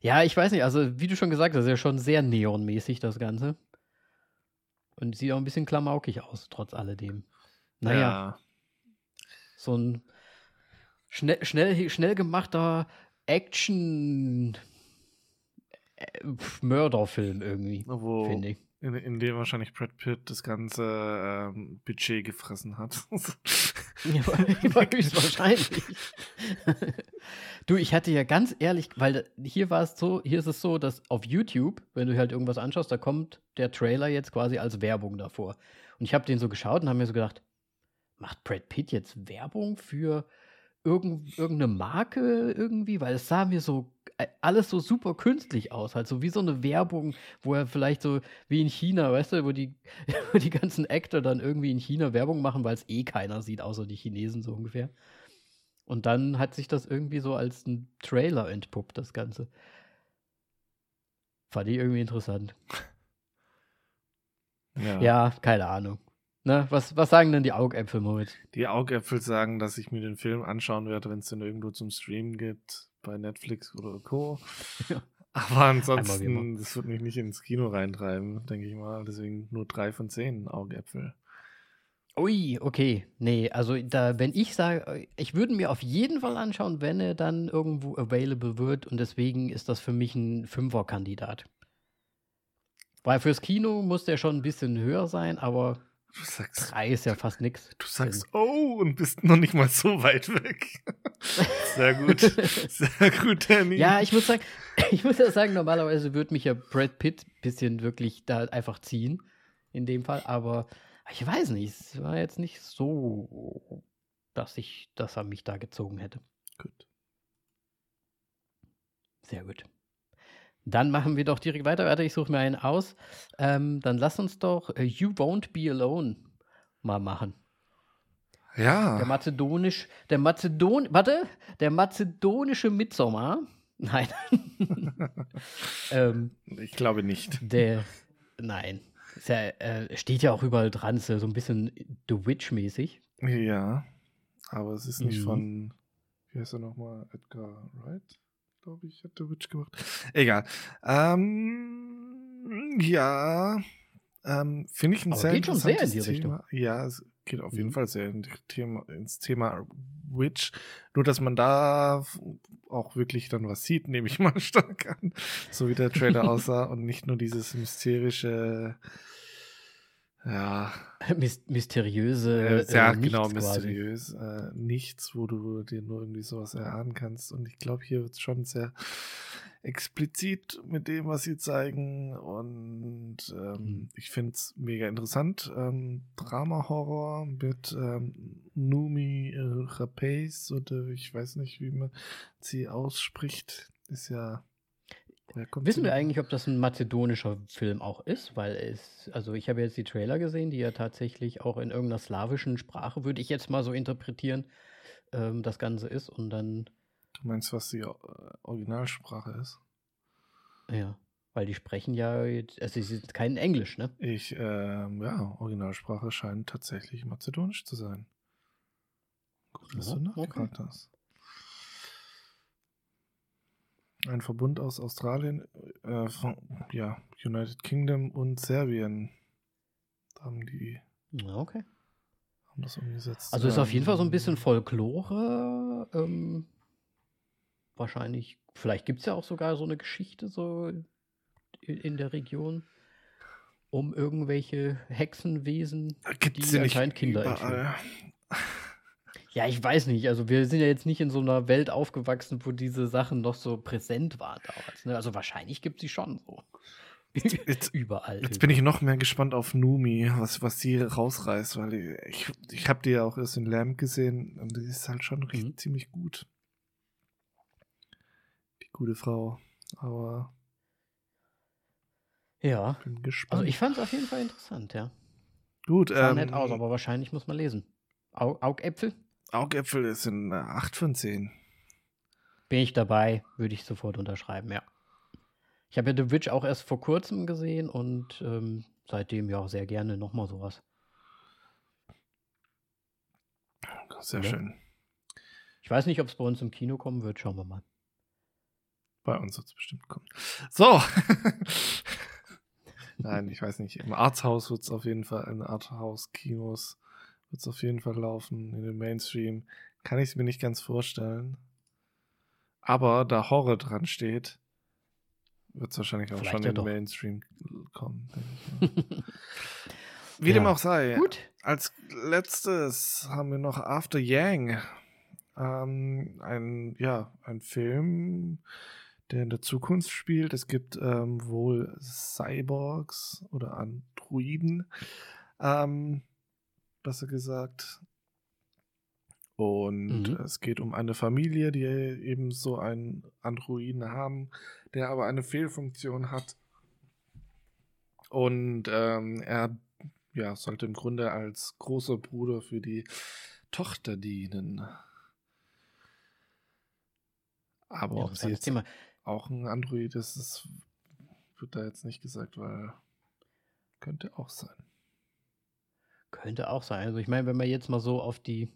Ja, ich weiß nicht, also wie du schon gesagt hast, ist ja schon sehr neonmäßig das Ganze. Und sieht auch ein bisschen klamaukig aus, trotz alledem. Naja. Ja. So ein schnell, schnell, schnell gemachter Action äh, irgendwie, finde ich. In, in, dem wahrscheinlich Brad Pitt das ganze ähm, Budget gefressen hat. [LAUGHS] [LAUGHS] [LAUGHS] ja, höchstwahrscheinlich. du, ich hatte ja ganz ehrlich, weil hier war es so, hier ist es so, dass auf YouTube, wenn du halt irgendwas anschaust, da kommt der Trailer jetzt quasi als Werbung davor. Und ich habe den so geschaut und habe mir so gedacht, macht Brad Pitt jetzt Werbung für irgend, irgendeine Marke irgendwie? Weil es sah mir so alles so super künstlich aus, halt so wie so eine Werbung, wo er vielleicht so wie in China, weißt du, wo die, [LAUGHS] wo die ganzen Actor dann irgendwie in China Werbung machen, weil es eh keiner sieht, außer die Chinesen so ungefähr. Und dann hat sich das irgendwie so als ein Trailer entpuppt, das Ganze. Fand ich irgendwie interessant. [LAUGHS] Ja, ja keine Ahnung. Ne? Was, was sagen denn die Augäpfel, Moritz? Die Augäpfel sagen, dass ich mir den Film anschauen werde, wenn es den irgendwo zum Streamen gibt bei Netflix oder Co. [LAUGHS] Ja. Aber ansonsten, das wird mich nicht ins Kino reintreiben, denke ich mal. Deswegen nur drei von zehn Augäpfel. Ui, okay. Nee, also da, wenn ich sage, ich würde mir auf jeden Fall anschauen, wenn er dann irgendwo available wird und deswegen ist das für mich ein Fünfer-Kandidat. Weil fürs Kino muss der schon ein bisschen höher sein, aber Du sagst, Drei ist ja fast nix. Du sagst, oh, und bist noch nicht mal so weit weg. [LAUGHS] Sehr gut. [LAUGHS] Sehr gut, Danny. Ja, ich muss sagen, [LAUGHS] ich muss ja sagen, normalerweise würde mich ja Brad Pitt ein bisschen wirklich da einfach ziehen. In dem Fall. Aber ich weiß nicht, es war jetzt nicht so, dass ich, dass er mich da gezogen hätte. Gut. Sehr gut. Dann machen wir doch direkt weiter. Warte, ich suche mir einen aus. Ähm, dann lass uns doch uh, You Won't Be Alone mal machen. Ja. Der mazedonisch, der Mazedon, warte, der mazedonische Mitsommer. [LAUGHS] Nein. [LAUGHS] ähm, ich glaube nicht. Der, nein. Ja, äh, steht ja auch überall dran, ist ja so ein bisschen The Witch-mäßig. Ja, aber es ist nicht mhm. von, wie heißt er nochmal, Edgar Wright? Glaube ich, hat der Witch gemacht. Egal. Ähm, ja, ähm, finde ich ein Aber sehr geht schon sehr in die Thema. Richtung. Ja, es geht auf jeden mhm. Fall sehr in Thema, ins Thema Witch. Nur, dass man da auch wirklich dann was sieht, nehme ich [LAUGHS] mal stark an. So wie der Trailer aussah und nicht nur dieses mysterische ja. [LAUGHS] mysteriöse. Äh, ja, genau, mysteriös. Äh, nichts, wo du dir nur irgendwie sowas erahnen kannst. Und ich glaube, hier wird es schon sehr explizit mit dem, was sie zeigen. Und ähm, mhm. ich finde es mega interessant. Ähm, Drama-Horror mit ähm, Numi äh, Rapace oder ich weiß nicht, wie man sie ausspricht. Ist ja Wissen wir eigentlich, ob das ein mazedonischer Film auch ist? Weil es, also ich habe jetzt die Trailer gesehen, die ja tatsächlich auch in irgendeiner slawischen Sprache, würde ich jetzt mal so interpretieren, ähm, das Ganze ist und dann. Du meinst, was die äh, Originalsprache ist? Ja, weil die sprechen ja, also es ist kein Englisch, ne? Ich, ähm, ja, Originalsprache scheint tatsächlich mazedonisch zu sein. Gut, dass ja, du nachgefragt okay. hast. Ein Verbund aus Australien, äh, von, ja, United Kingdom und Serbien. Haben die. Okay. Haben das umgesetzt. Also ist ähm, auf jeden Fall so ein bisschen Folklore. Ähm, wahrscheinlich, vielleicht gibt es ja auch sogar so eine Geschichte so in, in der Region um irgendwelche Hexenwesen, die anscheinend Kinder überall. Ja, ich weiß nicht. Also wir sind ja jetzt nicht in so einer Welt aufgewachsen, wo diese Sachen noch so präsent waren damals. Ne? Also wahrscheinlich gibt es sie schon so. Jetzt, [LAUGHS] Überall. jetzt bin ich noch mehr gespannt auf Numi, was, was die rausreißt, weil ich, ich habe die ja auch erst in Lamp gesehen und die ist halt schon Mhm. ziemlich gut. Die gute Frau. Aber Ja. bin gespannt. Also ich fand es auf jeden Fall interessant, ja. gut, Sah ähm, nett aus, aber wahrscheinlich muss man lesen. Au Augäpfel? Augäpfel ist in äh, 8 von 10. Bin ich dabei, würde ich sofort unterschreiben, ja. Ich habe ja The Witch auch erst vor kurzem gesehen und ähm, seitdem ja auch sehr gerne nochmal sowas. Sehr Ja. schön. Ich weiß nicht, ob es bei uns im Kino kommen wird, schauen wir mal. Bei uns wird es bestimmt kommen. So. [LAUGHS] Nein, ich weiß nicht. Im Arthouse wird es auf jeden Fall, in Arthouse-Kinos wird es auf jeden Fall laufen. In den Mainstream kann ich es mir nicht ganz vorstellen. Aber da Horror dran steht, wird es wahrscheinlich auch Vielleicht schon ja in den. Mainstream kommen. [LAUGHS] Wie dem Ja. auch sei. Gut. Als letztes haben wir noch After Yang. Ähm, ein, ja, ein Film, der in der Zukunft spielt. Es gibt ähm, wohl Cyborgs oder Androiden, ähm, besser gesagt. Und Mhm. es geht um eine Familie, die eben so einen Androiden haben, der aber eine Fehlfunktion hat. Und ähm, er ja, sollte im Grunde als großer Bruder für die Tochter dienen. Aber ob sie jetzt Thema. auch ein Android ist, das wird da jetzt nicht gesagt, weil könnte auch sein. Könnte auch sein. Also ich meine, wenn man jetzt mal so auf die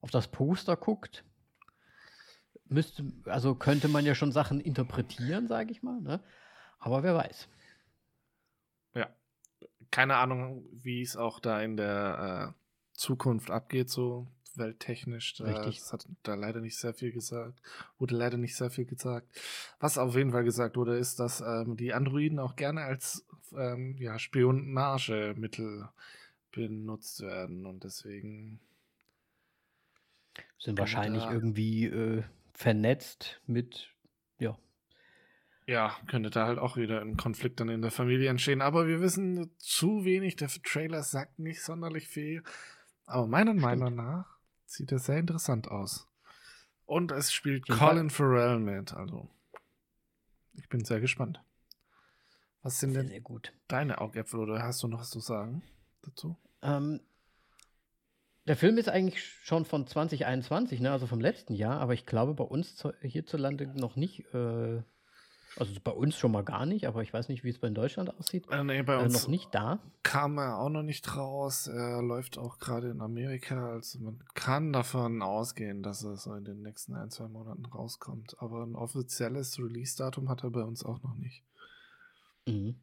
auf das Poster guckt, müsste, also könnte man ja schon Sachen interpretieren, sage ich mal. Ne? Aber wer weiß. Ja. Keine Ahnung, wie es auch da in der äh, Zukunft abgeht, so welttechnisch. Da, Richtig. Das hat da leider nicht sehr viel gesagt. Wurde leider nicht sehr viel gesagt. Was auf jeden Fall gesagt wurde, ist, dass ähm, die Androiden auch gerne als ähm, ja, Spionagemittel benutzt werden und deswegen. Sind wahrscheinlich da- irgendwie äh, vernetzt mit, ja, Ja, könnte da halt auch wieder ein Konflikt dann in der Familie entstehen. Aber wir wissen zu wenig. Der Trailer sagt nicht sonderlich viel. Aber meiner Meinung nach sieht er sehr interessant aus. Und es spielt Fall. Colin Farrell mit. Also, ich bin sehr gespannt. Was sind sehr, denn sehr gut. deine Augäpfel oder hast du noch was zu sagen dazu? Ähm, der Film ist eigentlich schon von 2021, ne? also vom letzten Jahr, aber ich glaube bei uns zu, hierzulande noch nicht, äh, also bei uns schon mal gar nicht, aber ich weiß nicht, wie es bei in Deutschland aussieht. Äh, nee, bei Äh, uns noch nicht da. kam er auch noch nicht raus. Er läuft auch gerade in Amerika. Also man kann davon ausgehen, dass er so in den nächsten ein, zwei Monaten rauskommt. Aber ein offizielles Release-Datum hat er bei uns auch noch nicht. Mhm.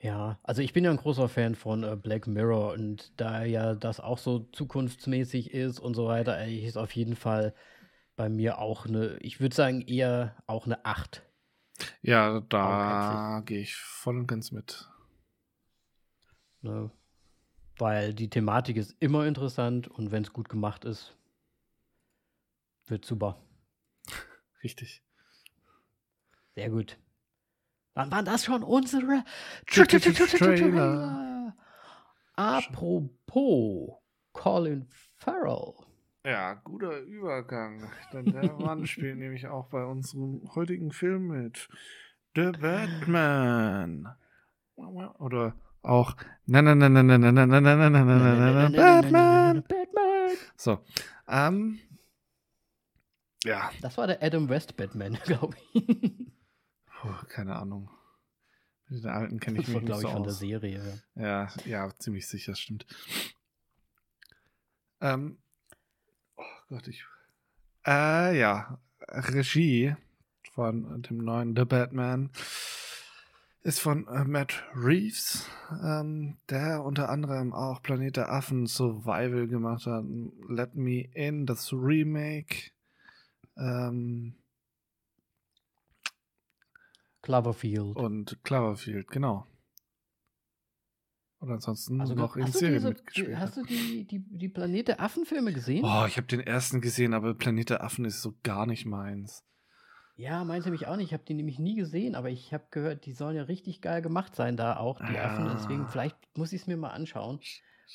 Ja, also ich bin ja ein großer Fan von äh, Black Mirror und da ja das auch so zukunftsmäßig ist und so weiter, ey, ist auf jeden Fall bei mir auch eine, ich würde sagen eher auch eine 8. Ja, da gehe ich voll und ganz mit. Ne? Weil die Thematik ist immer interessant und wenn es gut gemacht ist, wird super. [LAUGHS] Richtig. Sehr gut. Wann waren das schon unsere Tra- tra- tra- tra- Trailer. Apropos Colin Farrell. Ja, guter Übergang. Denn der Mann spielt nämlich auch bei unserem heutigen Film mit. The Batman. Oder auch. Na, na, na, na, na, na, na, na, na, na, na, na, na, na, Batman. Batman. So. Ähm. Ja, Das war der Adam West Batman, glaube ich. Puh, keine Ahnung. Mit den alten kenne ich mich nicht glaube so ich, von der aus. Serie. Ja, ja, ziemlich sicher, stimmt. Ähm, oh Gott, ich. Äh, ja. Regie von dem neuen The Batman ist von äh, Matt Reeves, ähm, der unter anderem auch Planet der Affen Survival gemacht hat. Let Me In, das Remake. Ähm, Cloverfield. und Cloverfield, genau. Und ansonsten Also, noch in hast du, Serien diese, mitgespielt. die, hast du die, die, die Planet der Affen-Filme gesehen? Oh, ich habe den ersten gesehen, aber Planet der Affen ist so gar nicht meins. Ja, meinte mich auch nicht. Ich habe die nämlich nie gesehen, aber ich habe gehört, die sollen ja richtig geil gemacht sein, da auch, die Affen. Deswegen, Ah. vielleicht muss ich es mir mal anschauen.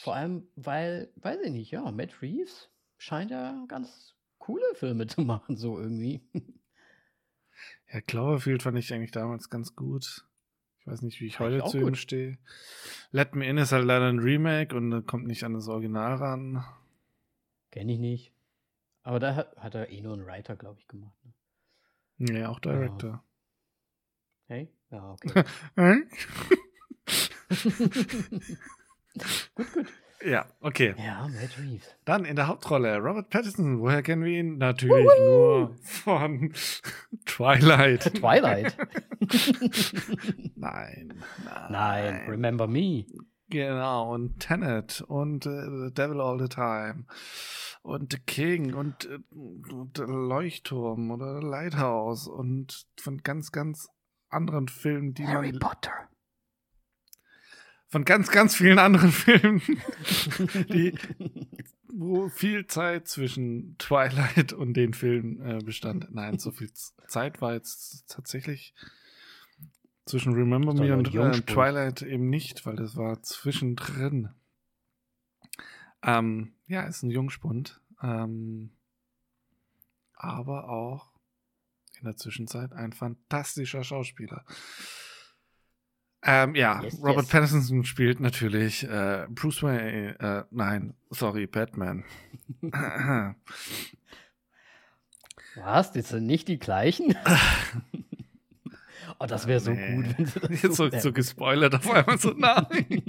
Vor allem, weil, weiß ich nicht, ja, Matt Reeves scheint ja ganz coole Filme [LAUGHS] zu machen, so irgendwie. Ja, Cloverfield fand ich eigentlich damals ganz gut. Ich weiß nicht, wie ich heute zu ihm gut. stehe. Let Me In ist halt leider ein Remake und kommt nicht an das Original ran. Kenne ich nicht. Aber da hat, hat er eh nur einen Writer, glaube ich, gemacht. Ne? Nee, auch Director. Hey? Ja, okay. [LAUGHS] [LAUGHS] [LAUGHS] Gut, gut. Ja, okay. Ja, Matt Reeves. Dann in der Hauptrolle Robert Pattinson. Woher kennen wir ihn? Natürlich nur von [LAUGHS] Twilight. [LAUGHS] Twilight. [LAUGHS] Nein, nein. Nein, Remember Me. Genau, und Tenet und äh, The Devil All the Time und The King und, äh, und Leuchtturm oder Lighthouse und von ganz, ganz anderen Filmen, die Harry man. Potter. Von ganz, ganz vielen anderen [LAUGHS] Filmen, die, wo viel Zeit zwischen Twilight und den Filmen äh, bestand. Nein, so viel Zeit war jetzt tatsächlich zwischen Remember Me und äh. Twilight eben nicht, weil das war zwischendrin. Ähm, ja, ist ein Jungspund. Ähm, aber auch in der Zwischenzeit ein fantastischer Schauspieler. Ähm, ja, Yes, Robert yes. Pattinson spielt natürlich äh, Bruce Wayne, äh, nein, sorry, Batman. [LAUGHS] Was? Das sind nicht die gleichen? [LAUGHS] oh, das wäre so Nee. gut, wenn sie das Jetzt [LAUGHS] so, so so gespoilert auf einmal so, nein.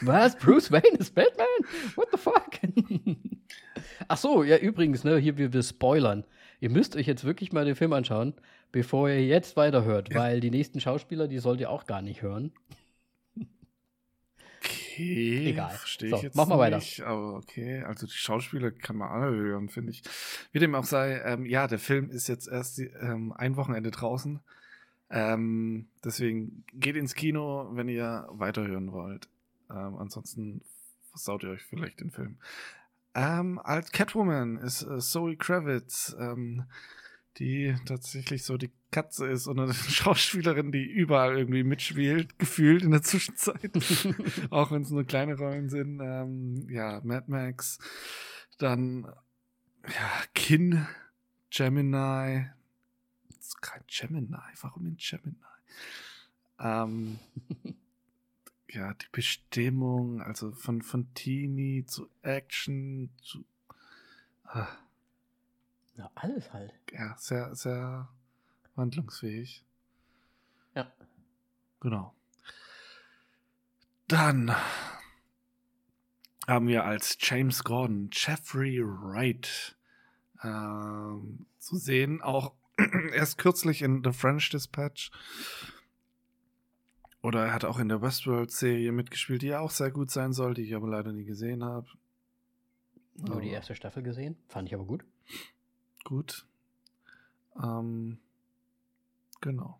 Was? Bruce Wayne ist Batman? What the fuck? Ach so, ja, übrigens, ne, hier wir, wir spoilern. Ihr müsst euch jetzt wirklich mal den Film anschauen, bevor ihr jetzt weiterhört, Ja. weil die nächsten Schauspieler, die sollt ihr auch gar nicht hören. Okay, Egal. verstehe So, ich jetzt mach mal weiter. nicht, aber okay, also die Schauspieler kann man alle hören, finde ich. Wie dem auch sei, ähm, ja, der Film ist jetzt erst ähm, ein Wochenende draußen. Ähm, deswegen geht ins Kino, wenn ihr weiterhören wollt. Ähm, ansonsten versaut ihr euch vielleicht den Film. Ähm, als Catwoman ist äh, Zoe Kravitz, ähm, die tatsächlich so die Katze ist und eine [LAUGHS] Schauspielerin, die überall irgendwie mitspielt, gefühlt in der Zwischenzeit. [LAUGHS] Auch wenn es nur kleine Rollen sind. Ähm, ja, Mad Max. Dann, ja, Kin, Gemini. Das ist kein Gemini. Warum in Gemini? Ähm, [LAUGHS] ja, die Bestimmung, also von, von Teenie zu Action zu. Ah, Ja, alles halt. ja, sehr, sehr wandlungsfähig. Ja. Genau. Dann haben wir als James Gordon Jeffrey Wright ähm, zu sehen, auch [CLEARS THROAT] erst kürzlich in The French Dispatch. Oder er hat auch in der Westworld-Serie mitgespielt, die ja auch sehr gut sein soll, die ich aber leider nie gesehen habe. Nur die erste Staffel gesehen. Fand ich aber gut. Gut. Ähm, genau.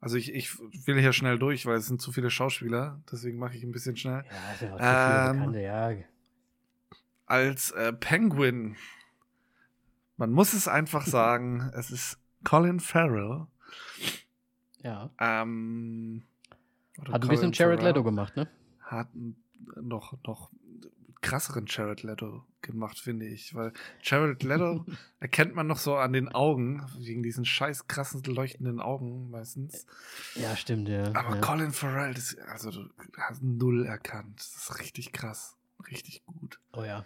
Also ich, ich will hier schnell durch, weil es sind zu viele Schauspieler, deswegen mache ich ein bisschen schnell. Ja, ist ja auch Ähm, Bekannte, ja. Als äh, Penguin, man muss es einfach [LAUGHS] sagen, es ist Colin Farrell. Ja. Ähm, Hat ein bisschen Jared Leto gemacht, ne? Hat noch, noch krasseren Jared Leto gemacht, finde ich. Weil Jared Leto [LAUGHS] erkennt man noch so an den Augen, wegen diesen scheiß krassen leuchtenden Augen meistens. Ja, stimmt, ja. Aber ja. Colin Farrell, das, also du hast null erkannt. Das ist richtig krass. Richtig gut. Oh ja.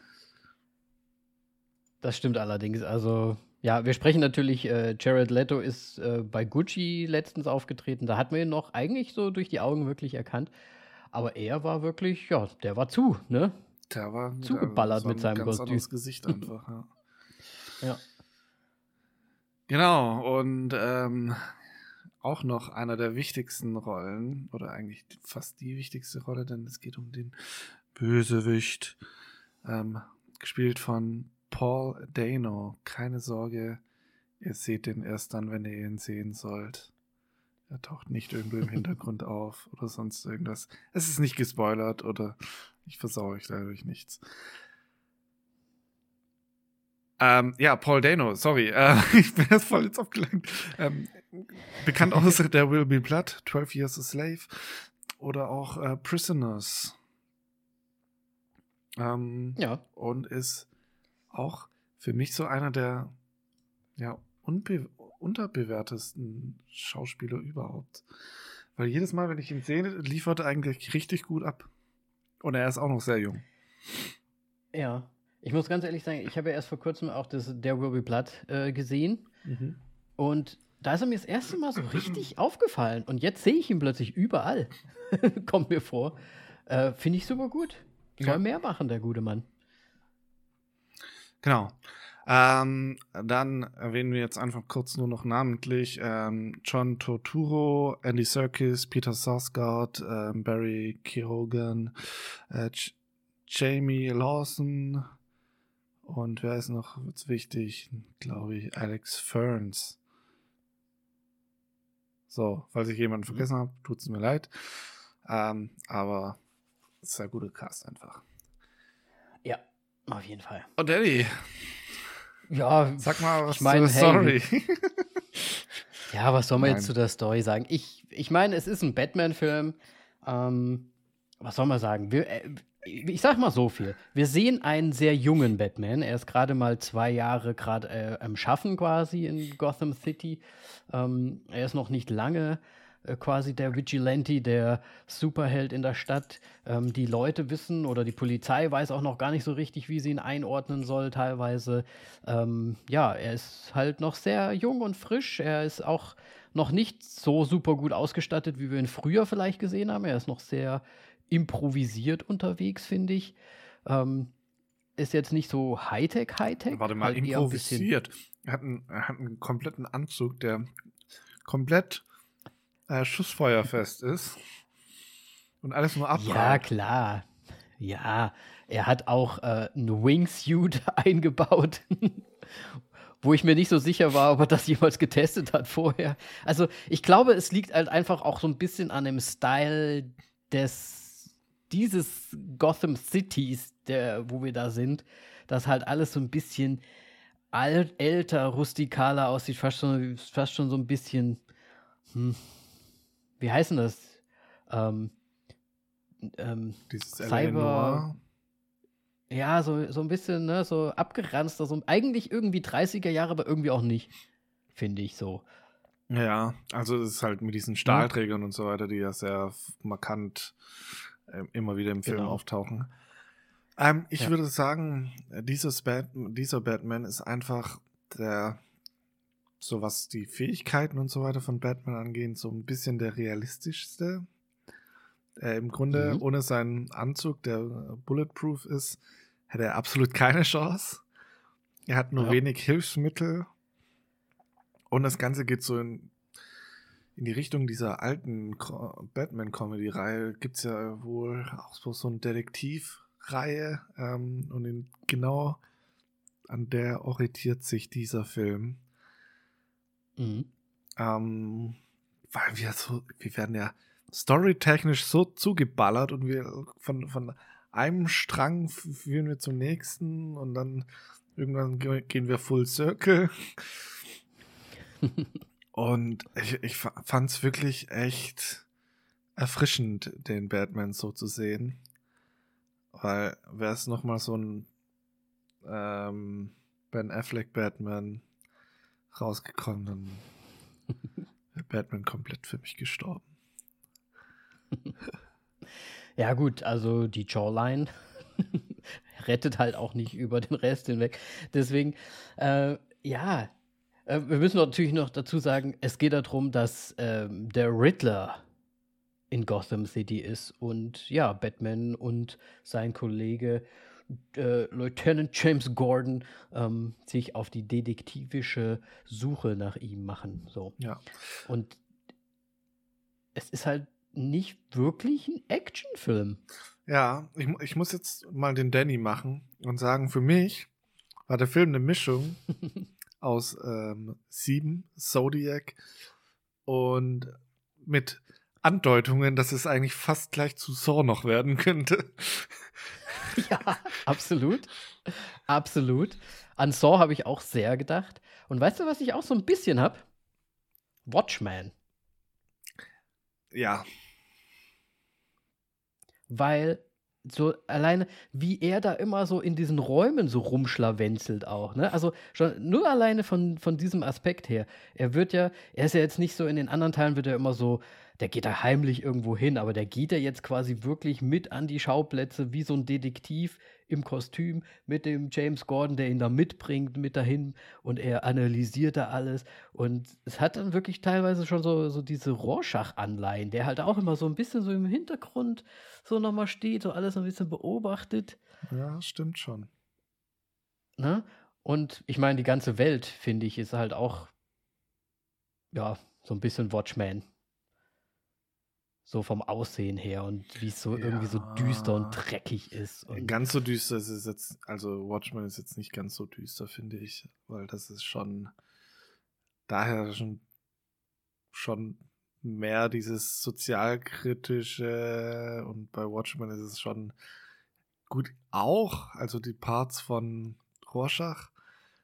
Das stimmt allerdings. Also, ja, wir sprechen natürlich, äh, Jared Leto ist äh, bei Gucci letztens aufgetreten. Da hat man ihn noch eigentlich so durch die Augen wirklich erkannt. Aber er war wirklich, ja, der war zu, ne? Der war Zugeballert das war mit seinem ein ganz Kostüm. anderes Gesicht [LAUGHS] einfach. ja. Ja. Genau, und ähm, auch noch einer der wichtigsten Rollen, oder eigentlich fast die wichtigste Rolle, denn es geht um den Bösewicht, ähm, gespielt von Paul Dano. Keine Sorge, ihr seht den erst dann, wenn ihr ihn sehen sollt. Er taucht nicht irgendwo im [LAUGHS] Hintergrund auf oder sonst irgendwas. Es ist nicht gespoilert oder ich versauere euch dadurch nichts. Ähm, ja, Paul Dano, sorry, äh, [LAUGHS] ich bin jetzt voll jetzt aufgelangt. Ähm, bekannt [LAUGHS] aus der Will Be Blood, 12 Years a Slave oder auch äh, Prisoners. Ähm, ja. Und ist auch für mich so einer der ja, unterbewertesten Schauspieler überhaupt. Weil jedes Mal, wenn ich ihn sehe, liefert er eigentlich richtig gut ab. Und er ist auch noch sehr jung. Ja, ich muss ganz ehrlich sagen, ich habe ja erst vor kurzem auch das Der Will Be Blood äh, gesehen. Mhm. Und da ist er mir das erste Mal so richtig [CLEARS THROAT] aufgefallen. Und jetzt sehe ich ihn plötzlich überall. [LAUGHS] Kommt mir vor. Äh, Finde ich super gut. Soll ja. mehr machen, der gute Mann. Genau. Ähm, dann erwähnen wir jetzt einfach kurz nur noch namentlich ähm, John Torturo, Andy Serkis, Peter Sarsgaard, äh, Barry Keoghan, äh, Jamie Lawson und wer ist noch wichtig? Glaube ich, Alex Ferns. So, falls ich jemanden mhm. vergessen habe, tut es mir leid. Ähm, aber sehr guter Cast einfach. Auf jeden Fall. Und Eddie. Ja, sag mal was ich mein, zur Story. Hey, [LAUGHS] ja, was soll man Nein. jetzt zu der Story sagen? Ich, ich meine, es ist ein Batman-Film. Ähm, was soll man sagen? Wir, äh, ich sag mal so viel. Wir sehen einen sehr jungen Batman. Er ist gerade mal zwei Jahre gerade äh, am Schaffen quasi in Gotham City. Ähm, er ist noch nicht lange äh, quasi der Vigilante, der Superheld in der Stadt. Ähm, die Leute wissen oder die Polizei weiß auch noch gar nicht so richtig, wie sie ihn einordnen soll teilweise. Ähm, ja, er ist halt noch sehr jung und frisch. Er ist auch noch nicht so super gut ausgestattet, wie wir ihn früher vielleicht gesehen haben. Er ist noch sehr improvisiert unterwegs, finde ich. Ähm, ist jetzt nicht so Hightech, Hightech. Warte mal, halt improvisiert. Er hat, einen, er hat einen kompletten Anzug, der komplett äh, schussfeuerfest ist. Und alles nur abprallt. Ja, klar. Ja, er hat auch äh, einen Wingsuit [LAUGHS] eingebaut, wo ich mir nicht so sicher war, ob er das jemals getestet hat vorher. Also, ich glaube, es liegt halt einfach auch so ein bisschen an dem Style des dieses Gotham Cities, der, wo wir da sind, das halt alles so ein bisschen alt, älter, rustikaler aussieht, fast schon, fast schon so ein bisschen, hm, wie heißen das? Ähm, ähm, Dieses Cyber. Ja, so, so ein bisschen, ne, so abgeranzter, so eigentlich irgendwie 30er Jahre, aber irgendwie auch nicht, finde ich so. Ja, also es ist halt mit diesen Stahlträgern ja. und so weiter, die ja sehr markant äh, immer wieder im Film genau. auftauchen. Ähm, ich ja. würde sagen, dieses Bat dieser Batman ist einfach der, so was die Fähigkeiten und so weiter von Batman angeht, so ein bisschen der realistischste. Äh, Im Grunde, mhm. ohne seinen Anzug, der bulletproof ist, hätte er absolut keine Chance. Er hat nur ja. wenig Hilfsmittel. Und das Ganze geht so in in die Richtung dieser alten Batman-Comedy-Reihe gibt es ja wohl auch so eine Detektivreihe ähm, und in, genau an der orientiert sich dieser Film. Mhm. Ähm, weil wir so, wir werden ja storytechnisch so zugeballert und wir von, von einem Strang führen wir zum nächsten und dann irgendwann gehen wir Full Circle. [LAUGHS] Und ich, ich fand es wirklich echt erfrischend, den Batman so zu sehen. Weil wäre es nochmal so ein ähm, Ben Affleck Batman rausgekommen, dann wäre Batman komplett für mich gestorben. [LAUGHS] Ja, gut, also die Jawline [LAUGHS] rettet halt auch nicht über den Rest hinweg. Deswegen, äh, ja, äh, wir müssen natürlich noch dazu sagen, es geht darum, dass ähm, der Riddler in Gotham City ist und ja, Batman und sein Kollege äh, Lieutenant James Gordon ähm, sich auf die detektivische Suche nach ihm machen. So. Ja. Und es ist halt nicht wirklich ein Actionfilm. Ja, ich, ich muss jetzt mal den Danny machen und sagen, für mich war der Film eine Mischung [LAUGHS] aus ähm, Sieben, Zodiac und mit Andeutungen, dass es eigentlich fast gleich zu Saw noch werden könnte. [LAUGHS] Ja, absolut. Absolut. An Saw habe ich auch sehr gedacht. Und weißt du, was ich auch so ein bisschen habe? Watchman. Ja. Weil so alleine, wie er da immer so in diesen Räumen so rumschlawenzelt auch, ne? Also schon nur alleine von, von diesem Aspekt her. Er wird ja, er ist ja jetzt nicht so, in den anderen Teilen wird er immer so, der geht da heimlich irgendwo hin, aber der geht ja jetzt quasi wirklich mit an die Schauplätze wie so ein Detektiv im Kostüm mit dem James Gordon, der ihn da mitbringt, mit dahin und er analysiert da alles. Und es hat dann wirklich teilweise schon so, so diese Rorschach-Anleihen, der halt auch immer so ein bisschen so im Hintergrund so nochmal steht, so alles ein bisschen beobachtet. Ja, stimmt schon. Ne? Und ich meine, die ganze Welt, finde ich, ist halt auch, ja, so ein bisschen Watchman. So vom Aussehen her und wie es so ja. irgendwie so düster und dreckig ist. Und ganz so düster ist es jetzt, also Watchmen ist jetzt nicht ganz so düster, finde ich, weil das ist schon daher schon, schon mehr dieses sozialkritische und bei Watchmen ist es schon gut auch, also die Parts von Rorschach,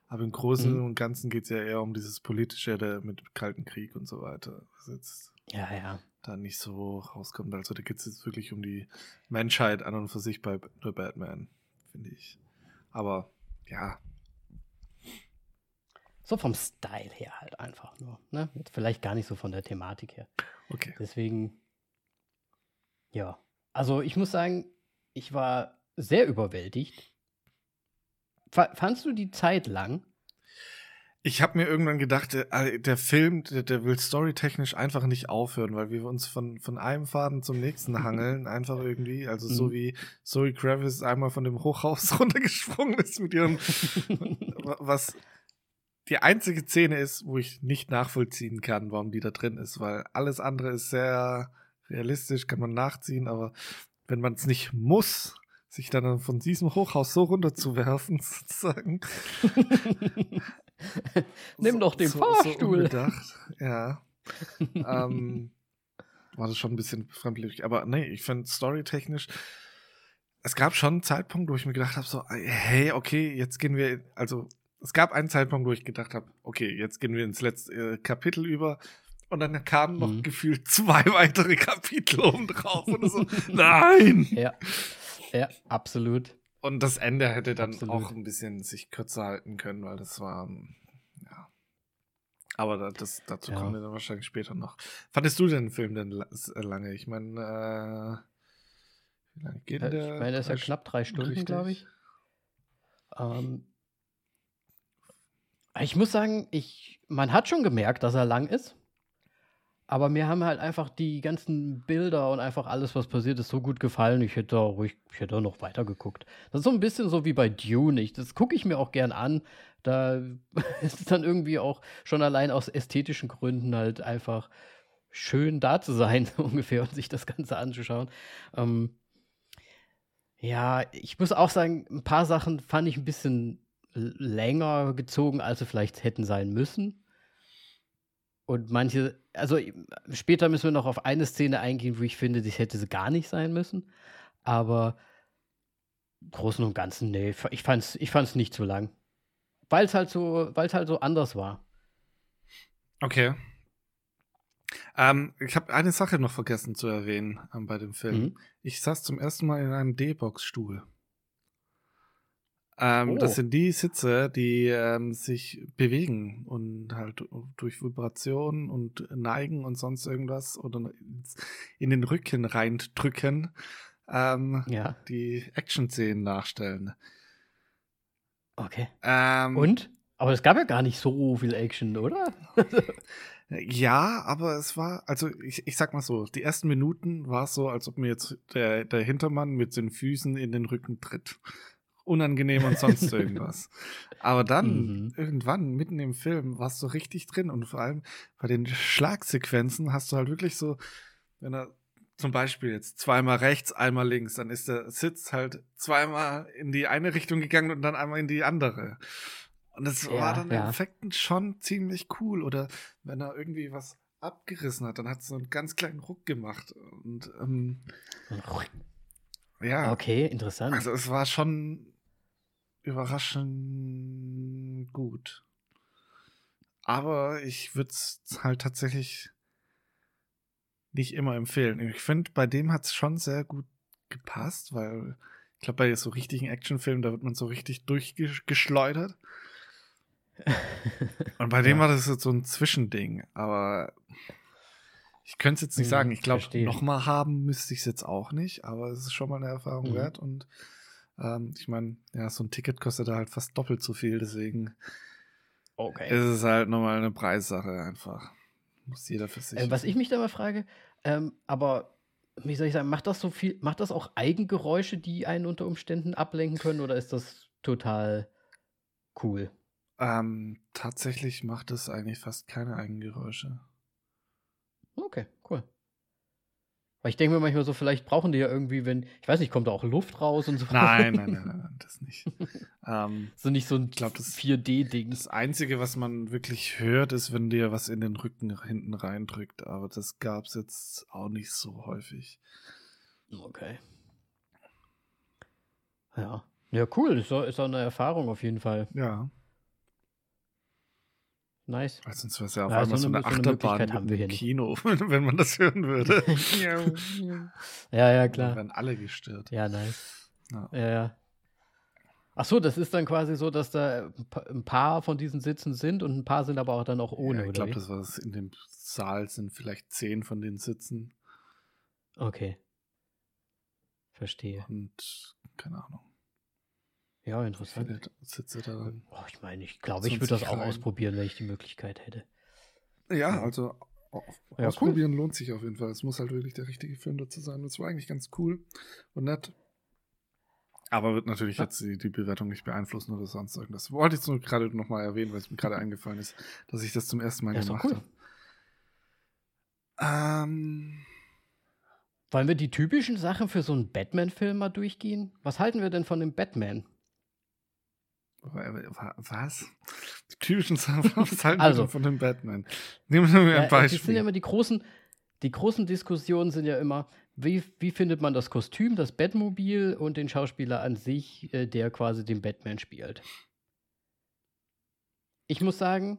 aber im Großen mhm. und Ganzen geht es ja eher um dieses politische mit Kalten Krieg und so weiter. Ja, ja da nicht so rauskommt. Also da geht es jetzt wirklich um die Menschheit an und für sich bei The Batman, finde ich. Aber ja. So vom Style her halt einfach nur. Ne? Vielleicht gar nicht so von der Thematik her. Okay. Deswegen, ja. Also ich muss sagen, ich war sehr überwältigt. Fandst du die Zeit lang? Ich habe mir irgendwann gedacht, der, äh, der Film, der, der, will storytechnisch einfach nicht aufhören, weil wir uns von, von einem Faden zum nächsten hangeln, einfach irgendwie. Also mhm. so wie Zoe Kravitz einmal von dem Hochhaus [LAUGHS] runtergesprungen ist mit ihrem, [LAUGHS] was die einzige Szene ist, wo ich nicht nachvollziehen kann, warum die da drin ist, weil alles andere ist sehr realistisch, kann man nachziehen, aber wenn man es nicht muss, sich dann von diesem Hochhaus so runterzuwerfen, [LAUGHS] sozusagen. [LAUGHS] Nimm so, doch den so, Fahrstuhl. So ja. ähm, war das schon ein bisschen fremdlich. Aber nee, ich finde storytechnisch, es gab schon einen Zeitpunkt, wo ich mir gedacht habe, so, hey, okay, jetzt gehen wir, also es gab einen Zeitpunkt, wo ich gedacht habe, okay, jetzt gehen wir ins letzte äh, Kapitel über. Und dann kamen noch mhm. gefühlt zwei [LAUGHS] weitere Kapitel oben drauf. Und so, nein! Ja. Ja, absolut. Und das Ende hätte dann absolut. auch ein bisschen sich kürzer halten können, weil das war, ja. Aber das, dazu ja. kommen wir dann wahrscheinlich später noch. Fandest du den Film denn äh, lange? Ich meine, äh, wie lange geht ja, der? Ich meine, der ist ja knapp drei Stunden, glaube ich. Ähm, ich muss sagen, ich, man hat schon gemerkt, dass er lang ist. Aber mir haben halt einfach die ganzen Bilder und einfach alles, was passiert ist, so gut gefallen. Ich hätte da ruhig, ich hätte noch weiter geguckt. Das ist so ein bisschen so wie bei Dune. Ich, das gucke ich mir auch gern an. Da [LAUGHS] ist es dann irgendwie auch schon allein aus ästhetischen Gründen halt einfach schön da zu sein, [LAUGHS] ungefähr, und sich das Ganze anzuschauen. Ähm, ja, ich muss auch sagen, ein paar Sachen fand ich ein bisschen länger gezogen, als sie vielleicht hätten sein müssen. Und manche, also später müssen wir noch auf eine Szene eingehen, wo ich finde, das hätte sie gar nicht sein müssen. Aber im Großen und Ganzen, nee, ich fand's, ich fand's nicht zu lang. Weil es halt so, weil es halt so anders war. Okay. Ähm, ich habe eine Sache noch vergessen zu erwähnen ähm, bei dem Film. Mhm. Ich saß zum ersten Mal in einem D-Box-Stuhl. Ähm, oh. Das sind die Sitze, die ähm, sich bewegen und halt durch Vibration und Neigen und sonst irgendwas oder in den Rücken reindrücken, ähm, ja. die Action-Szenen nachstellen. Okay. Ähm, und? Aber es gab ja gar nicht so viel Action, oder? [LAUGHS] ja, aber es war, also ich, ich sag mal so, die ersten Minuten war es so, als ob mir jetzt der, der Hintermann mit den Füßen in den Rücken tritt unangenehm und sonst [LAUGHS] irgendwas. Aber dann, mhm. irgendwann, mitten im Film, warst du richtig drin und vor allem bei den Schlagsequenzen hast du halt wirklich so, wenn er zum Beispiel jetzt zweimal rechts, einmal links, dann ist der Sitz halt zweimal in die eine Richtung gegangen und dann einmal in die andere. Und das ja, war dann ja. im Effekten schon ziemlich cool. Oder wenn er irgendwie was abgerissen hat. Dann hat es so einen ganz kleinen Ruck gemacht. Und ähm, ja. Okay, interessant. Also es war schon überraschend gut. Aber ich würde es halt tatsächlich nicht immer empfehlen. Ich finde, bei dem hat es schon sehr gut gepasst, weil ich glaube, bei so richtigen Actionfilmen, da wird man so richtig durchgeschleudert. [LAUGHS] Und bei dem ja. war das jetzt so ein Zwischending. Aber ich könnte es jetzt nicht hm, sagen. Ich glaube, nochmal haben müsste ich es jetzt auch nicht. Aber es ist schon mal eine Erfahrung mhm. wert. Und ähm, ich meine, ja, so ein Ticket kostet da halt fast doppelt so viel. Deswegen okay. ist es halt nochmal eine Preissache einfach. Muss jeder für sich. Äh, was ich mich da mal frage, ähm, aber wie soll ich sagen, macht das so viel, macht das auch Eigengeräusche, die einen unter Umständen ablenken können, oder ist das total cool? Ähm, tatsächlich macht es eigentlich fast keine Eigengeräusche. Okay. Weil ich denke mir manchmal so, vielleicht brauchen die ja irgendwie, wenn, ich weiß nicht, kommt da auch Luft raus und so. Nein, nein, nein, [LAUGHS] nein, das nicht. ähm, so nicht so ein glaub, 4D-Ding. Das Einzige, was man wirklich hört, ist, wenn dir was in den Rücken hinten reindrückt. Aber das gab es jetzt auch nicht so häufig. Okay. Ja. Ja, cool. Ist ist auch eine Erfahrung auf jeden Fall. Ja. Nice. Weil sonst wäre es ja auf ja, einmal so eine, so eine Achterbahn haben wir hier Kino, [LAUGHS] wenn man das hören würde. [LAUGHS] ja, ja, klar. Dann werden alle gestört. Ja, nice. Ja, ja. ja. Ach so, das ist dann quasi so, dass da ein paar von diesen Sitzen sind und ein paar sind aber auch dann auch ohne, ja, ich glaube, das war das in dem Saal sind vielleicht zehn von den Sitzen. Okay. Verstehe. Und keine Ahnung. Ja, interessant. Sitze da dann. Oh, ich meine, ich glaube, ich würde das auch rein. ausprobieren, wenn ich die Möglichkeit hätte. Ja, also ja, ausprobieren cool. lohnt sich auf jeden Fall. Es muss halt wirklich der richtige Film dazu sein. Das war eigentlich ganz cool und nett. Aber wird natürlich ja. jetzt die, die, Bewertung nicht beeinflussen oder sonst irgendwas. Wollte ich jetzt nur gerade nochmal erwähnen, weil es mir gerade eingefallen ist, dass ich das zum ersten Mal ja, gemacht cool. habe. Ähm. Wollen wir die typischen Sachen für so einen Batman-Film mal durchgehen? Was halten wir denn von dem Batman? Was? Die typischen Soundtrack also, von dem Batman. Nehmen wir ja, ein Beispiel. Das sind ja immer die großen, die großen Diskussionen sind ja immer, wie, wie findet man das Kostüm, das Batmobil und den Schauspieler an sich, äh, der quasi den Batman spielt. Ich muss sagen,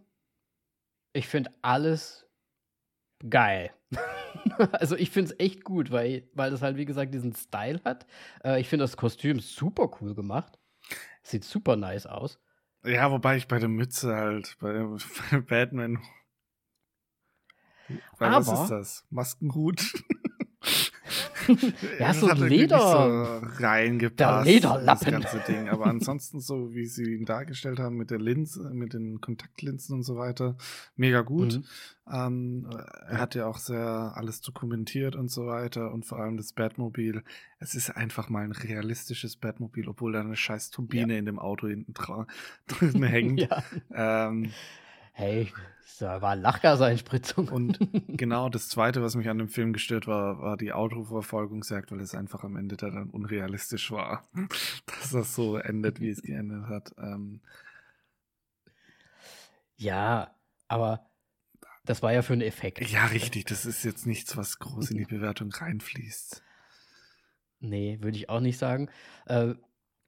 ich finde alles geil. [LAUGHS] also ich finde es echt gut, weil, weil das halt, wie gesagt, diesen Style hat. Äh, ich finde das Kostüm super cool gemacht. Sieht super nice aus. Ja, wobei ich bei der Mütze halt, bei, [LAUGHS] bei Batman. Weil Aber, was ist das? Maskenhut? [LAUGHS] ja, so Leder. So reingepasst. Der Lederlappen. Das ganze Ding. Aber ansonsten, so wie sie ihn dargestellt haben mit der Linse, mit den Kontaktlinsen und so weiter, mega gut. Mhm. Ähm, er hat ja auch sehr alles dokumentiert und so weiter und vor allem das Batmobil. Es ist einfach mal ein realistisches Batmobil, obwohl da eine scheiß Turbine ja. in dem Auto hinten [LAUGHS] drin [LAUGHS] hängt. ja. ähm, Hey, da war Lachgaseinspritzung. Und [LAUGHS] genau das Zweite, was mich an dem Film gestört war, war die Autoverfolgungsjagd, weil es einfach am Ende dann unrealistisch war, [LAUGHS] dass das so endet, wie es geendet hat. Ähm ja, aber das war ja für einen Effekt. Ja, richtig. Das ist jetzt nichts, was groß in die [LAUGHS] Bewertung reinfließt. Nee, würde ich auch nicht sagen. Äh,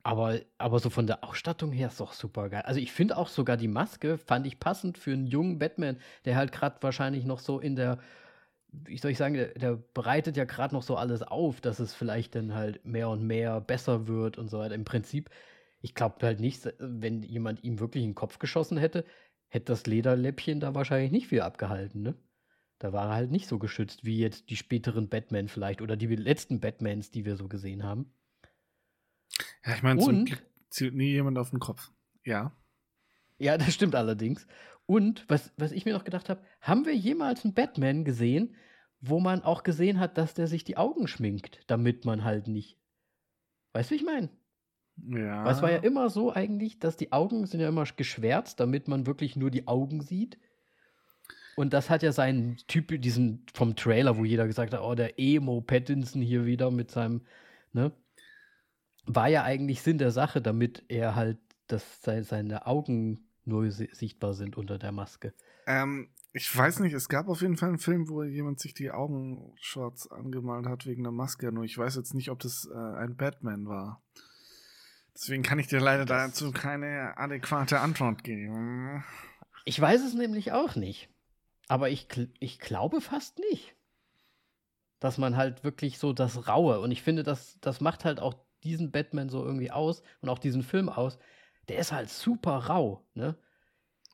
aber, aber so von der Ausstattung her ist doch super geil. Also ich finde auch sogar die Maske fand ich passend für einen jungen Batman, der halt gerade wahrscheinlich noch so in der, wie soll ich sagen, der, der bereitet ja gerade noch so alles auf, dass es vielleicht dann halt mehr und mehr besser wird und so weiter. Im Prinzip, ich glaube halt nicht, wenn jemand ihm wirklich in den Kopf geschossen hätte, hätte das Lederläppchen da wahrscheinlich nicht viel abgehalten, ne? Da war er halt nicht so geschützt wie jetzt die späteren Batman vielleicht oder die letzten Batmans, die wir so gesehen haben. Ja, ich meine, zum Glück zielt nie jemand auf den Kopf. Ja. Ja, das stimmt allerdings. Und was, was ich mir noch gedacht habe, haben wir jemals einen Batman gesehen, wo man auch gesehen hat, dass der sich die Augen schminkt, damit man halt nicht. Weißt du, wie ich meine? Ja. Weil es war ja immer so eigentlich, dass die Augen sind ja immer geschwärzt, damit man wirklich nur die Augen sieht. Und das hat ja seinen Typ, diesen vom Trailer, wo jeder gesagt hat, oh, der Emo Pattinson hier wieder mit seinem, ne? War ja eigentlich Sinn der Sache, damit er halt das, seine Augen nur sichtbar sind unter der Maske. Ähm, ich weiß nicht, es gab auf jeden Fall einen Film, wo jemand sich die Augen schwarz angemalt hat wegen der Maske. Nur ich weiß jetzt nicht, ob das äh, ein Batman war. Deswegen kann ich dir leider das dazu keine adäquate Antwort geben. Ich weiß es nämlich auch nicht. Aber ich, ich glaube fast nicht. Dass man halt wirklich so das Raue, und ich finde, das, das macht halt auch diesen Batman so irgendwie aus und auch diesen Film aus. Der ist halt super rau, ne?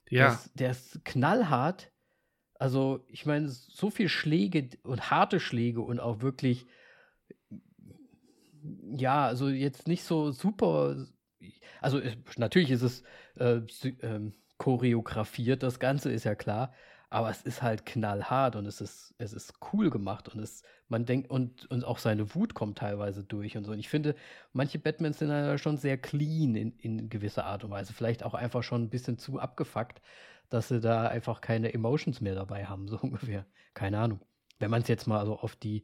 Ja. Der ist, der ist knallhart. Also, ich meine, so viel Schläge und harte Schläge und auch wirklich, ja, also jetzt nicht so super. Also, natürlich ist es äh, äh, choreografiert, das Ganze ist ja klar aber es ist halt knallhart und es ist, es ist cool gemacht und es, man denkt, und, und auch seine Wut kommt teilweise durch und so. Und ich finde, manche Batmans sind ja schon sehr clean in, in gewisser Art und Weise. Vielleicht auch einfach schon ein bisschen zu abgefuckt, dass sie da einfach keine Emotions mehr dabei haben, [LAUGHS] so ungefähr. Keine Ahnung. Wenn man es jetzt mal so auf die,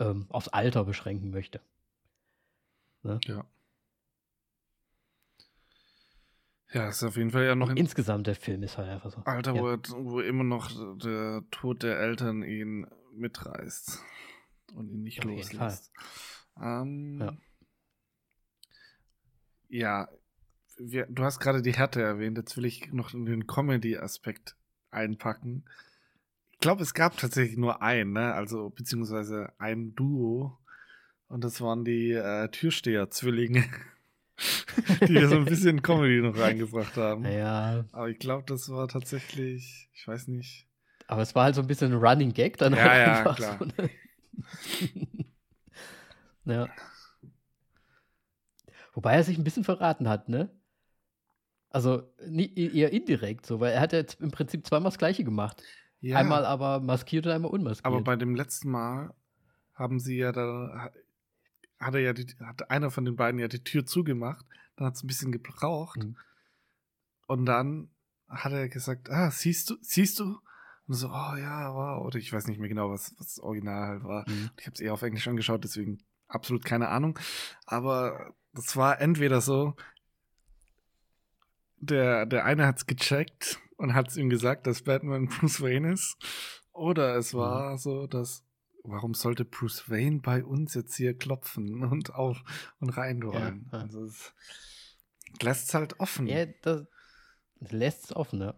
ähm, aufs Alter beschränken möchte. Ne? Ja. Ja, ist auf jeden Fall ja noch. Insgesamt der Film ist halt einfach so. Alter, ja. wo, wo immer noch der Tod der Eltern ihn mitreißt und ihn nicht auf loslässt. Ähm, ja. ja wir, du hast gerade die Härte erwähnt. Jetzt will ich noch den Comedy-Aspekt einpacken. Ich glaube, es gab tatsächlich nur einen, ne? also beziehungsweise ein Duo. Und das waren die äh, Türsteher-Zwillinge. [LAUGHS] die ja so ein bisschen Comedy noch reingebracht haben. Ja. Aber ich glaube, das war tatsächlich, ich weiß nicht. Aber es war halt so ein bisschen ein Running Gag dann ja, halt ja, klar. So, ne? [LAUGHS] ja. Wobei er sich ein bisschen verraten hat, ne? Also eher indirekt so, weil er hat ja im Prinzip zweimal das Gleiche gemacht. Ja. Einmal aber maskiert und einmal unmaskiert. Aber bei dem letzten Mal haben sie ja da, hat er ja die, hat einer von den beiden ja die Tür zugemacht. Dann hat es ein bisschen gebraucht. Mhm. Und dann hat er gesagt, ah, siehst du, siehst du? Und so, oh ja, wow. Oder ich weiß nicht mehr genau, was, was das Original halt war. Mhm. Ich habe es eher auf Englisch angeschaut, deswegen absolut keine Ahnung. Aber das war entweder so, der, der eine hat es gecheckt und hat es ihm gesagt, dass Batman [LAUGHS] Bruce Wayne ist. Oder es mhm. war mhm. so, dass warum sollte Bruce Wayne bei uns jetzt hier klopfen [LAUGHS] und auf und reindrehen? Ja, ja. Also es lässt es halt offen. Ja, das lässt es offen, ja.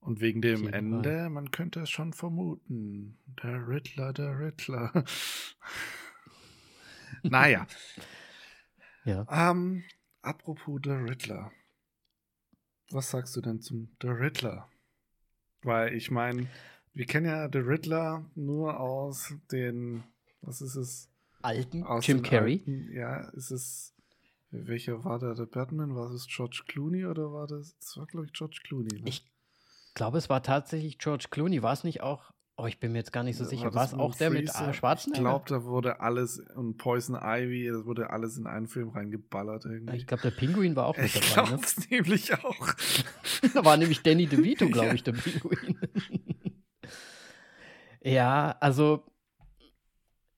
Und wegen dem Ende, Fall. man könnte es schon vermuten. Der Riddler, der Riddler. [LAUGHS] naja. [LAUGHS] ja. Ähm, apropos der Riddler. Was sagst du denn zum der Riddler? Weil ich meine, wir kennen ja The Riddler nur aus den, was ist es? Alten, aus Jim Carrey. Alten, ja, ist es, welcher war da der Batman? War es George Clooney oder war das, das war glaube ich George Clooney. Ne? Ich glaube, es war tatsächlich George Clooney. War es nicht auch, oh, ich bin mir jetzt gar nicht so sicher, war es auch der mit äh, Schwarzen? Ich glaube, da wurde alles, und Poison Ivy, da wurde alles in einen Film reingeballert irgendwie. Ich glaube, der Pinguin war auch mit ich dabei. Ich ne? [LAUGHS] nämlich auch. da war nämlich Danny DeVito, glaube [LAUGHS] ja. ich, der Pinguin. Ja, also